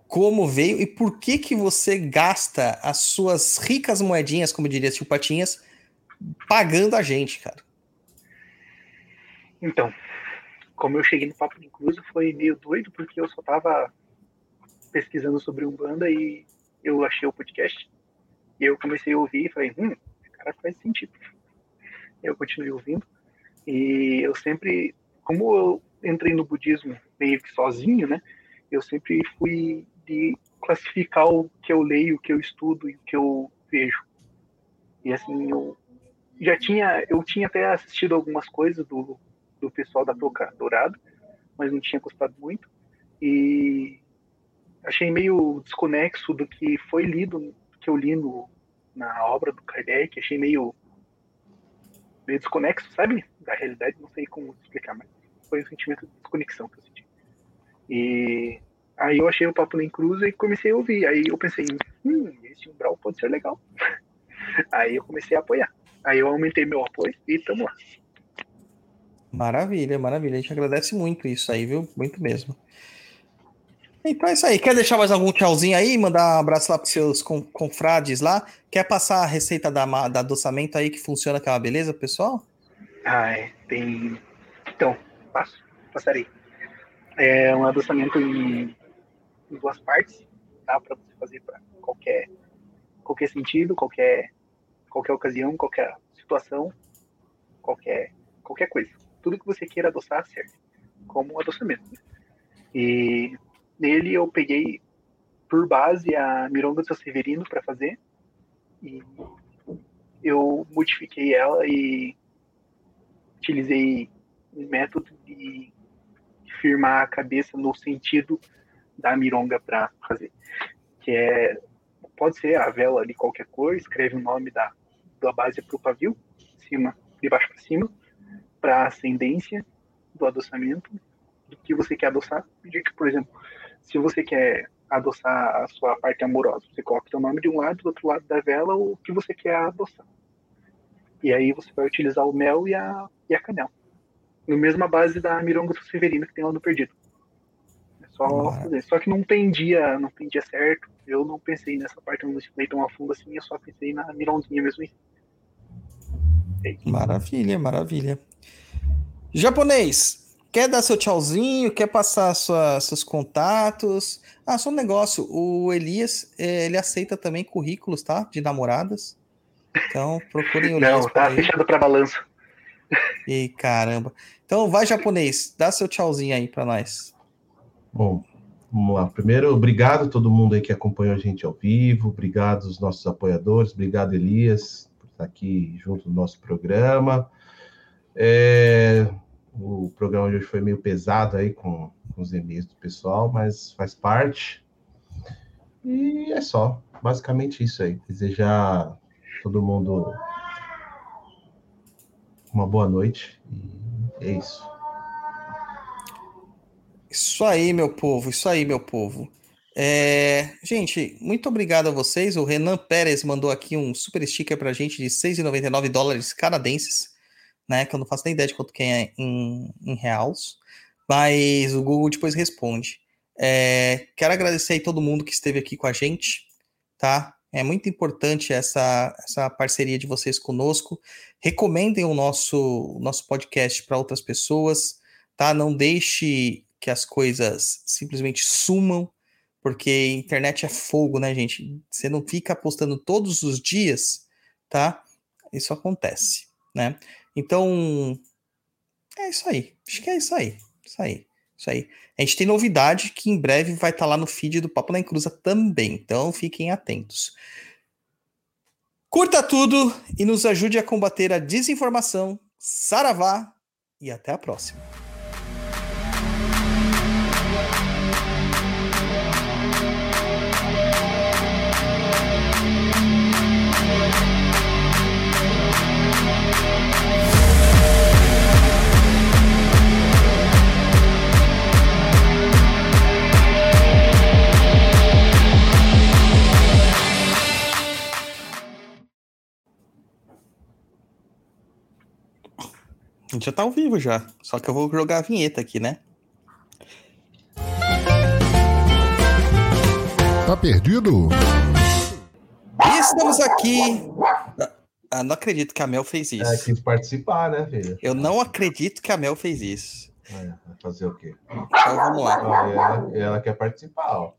como veio e por que que você gasta as suas ricas moedinhas, como diria Tio Patinhas, pagando a gente, cara? Então, como eu cheguei no Papo Incluso, foi meio doido, porque eu só tava pesquisando sobre Umbanda e eu achei o podcast. E eu comecei a ouvir e falei, hum, cara faz sentido. Eu continuei ouvindo. E eu sempre, como eu entrei no budismo meio que sozinho, né? Eu sempre fui de classificar o que eu leio, o que eu estudo e o que eu vejo. E assim, eu já tinha, eu tinha até assistido algumas coisas do, do pessoal da Toca Dourado, mas não tinha gostado muito. E achei meio desconexo do que foi lido, que eu li no, na obra do Kardec, achei meio, meio desconexo, sabe? Da realidade, não sei como explicar, mas foi um sentimento de desconexão que eu senti. E Aí eu achei o Papo Nem Cruza e comecei a ouvir. Aí eu pensei, hum, esse umbral pode ser legal. (laughs) Aí eu comecei a apoiar. Aí eu aumentei meu apoio e tamo lá. Maravilha, maravilha. A gente agradece muito isso aí, viu? Muito mesmo. Então é isso aí. Quer deixar mais algum tchauzinho aí? Mandar um abraço lá para seus confrades lá? Quer passar a receita da, da adoçamento aí que funciona aquela beleza, pessoal? Ah, é. Tem. Então, passo. Passarei. É um adoçamento em em duas partes, tá? Para você fazer para qualquer qualquer sentido, qualquer qualquer ocasião, qualquer situação, qualquer qualquer coisa. Tudo que você queira adoçar serve como um adoçamento. E nele eu peguei por base a mironga do Severino para fazer e eu modifiquei ela e utilizei um método de firmar a cabeça no sentido da mironga para fazer. Que é, pode ser a vela de qualquer cor, escreve o nome da, da base para o pavio, cima, de baixo para cima, para ascendência do adoçamento, do que você quer adoçar. que, por exemplo, se você quer adoçar a sua parte amorosa, você coloca o nome de um lado, do outro lado da vela, o que você quer adoçar. E aí você vai utilizar o mel e a, e a canela. No mesma base da mironga do Severino que tem lá no Perdido. Só, só que não tem dia, não tem dia certo. Eu não pensei nessa parte, não estudei tão a fundo assim, eu só pensei na mirãozinha mesmo. É maravilha, maravilha. Japonês, quer dar seu tchauzinho? Quer passar sua, seus contatos? Ah, só um negócio. O Elias, é, ele aceita também currículos, tá? De namoradas. Então, procurem o (laughs) Elias. Não, tá fechado para balanço. E caramba. Então, vai, japonês, dá seu tchauzinho aí para nós. Bom, vamos lá. Primeiro, obrigado a todo mundo aí que acompanhou a gente ao vivo, obrigado aos nossos apoiadores, obrigado, Elias, por estar aqui junto no nosso programa. É, O programa de hoje foi meio pesado aí com, com os e-mails do pessoal, mas faz parte. E é só. Basicamente isso aí. Desejar todo mundo uma boa noite. E é isso. Isso aí, meu povo, isso aí, meu povo. É, gente, muito obrigado a vocês. O Renan Pérez mandou aqui um super sticker pra gente de 6,99 dólares canadenses, né? Que eu não faço nem ideia de quanto que é em, em reais. Mas o Google depois responde. É, quero agradecer aí todo mundo que esteve aqui com a gente, tá? É muito importante essa, essa parceria de vocês conosco. Recomendem o nosso, o nosso podcast para outras pessoas, tá? Não deixe que as coisas simplesmente sumam, porque internet é fogo, né, gente? Você não fica postando todos os dias, tá? Isso acontece, né? Então, é isso aí. Acho que é isso aí. Isso aí. Isso aí. A gente tem novidade que em breve vai estar tá lá no feed do Papo na Encruza também. Então fiquem atentos. Curta tudo e nos ajude a combater a desinformação. Saravá e até a próxima. Gente já tá ao vivo já. Só que eu vou jogar a vinheta aqui, né? Tá perdido? Estamos aqui. Ah, não acredito que a Mel fez isso. É, quis participar, né, filha? Eu não acredito que a Mel fez isso. É, vai fazer o quê? Então vamos lá. Ah, ela, ela, quer participar, ó.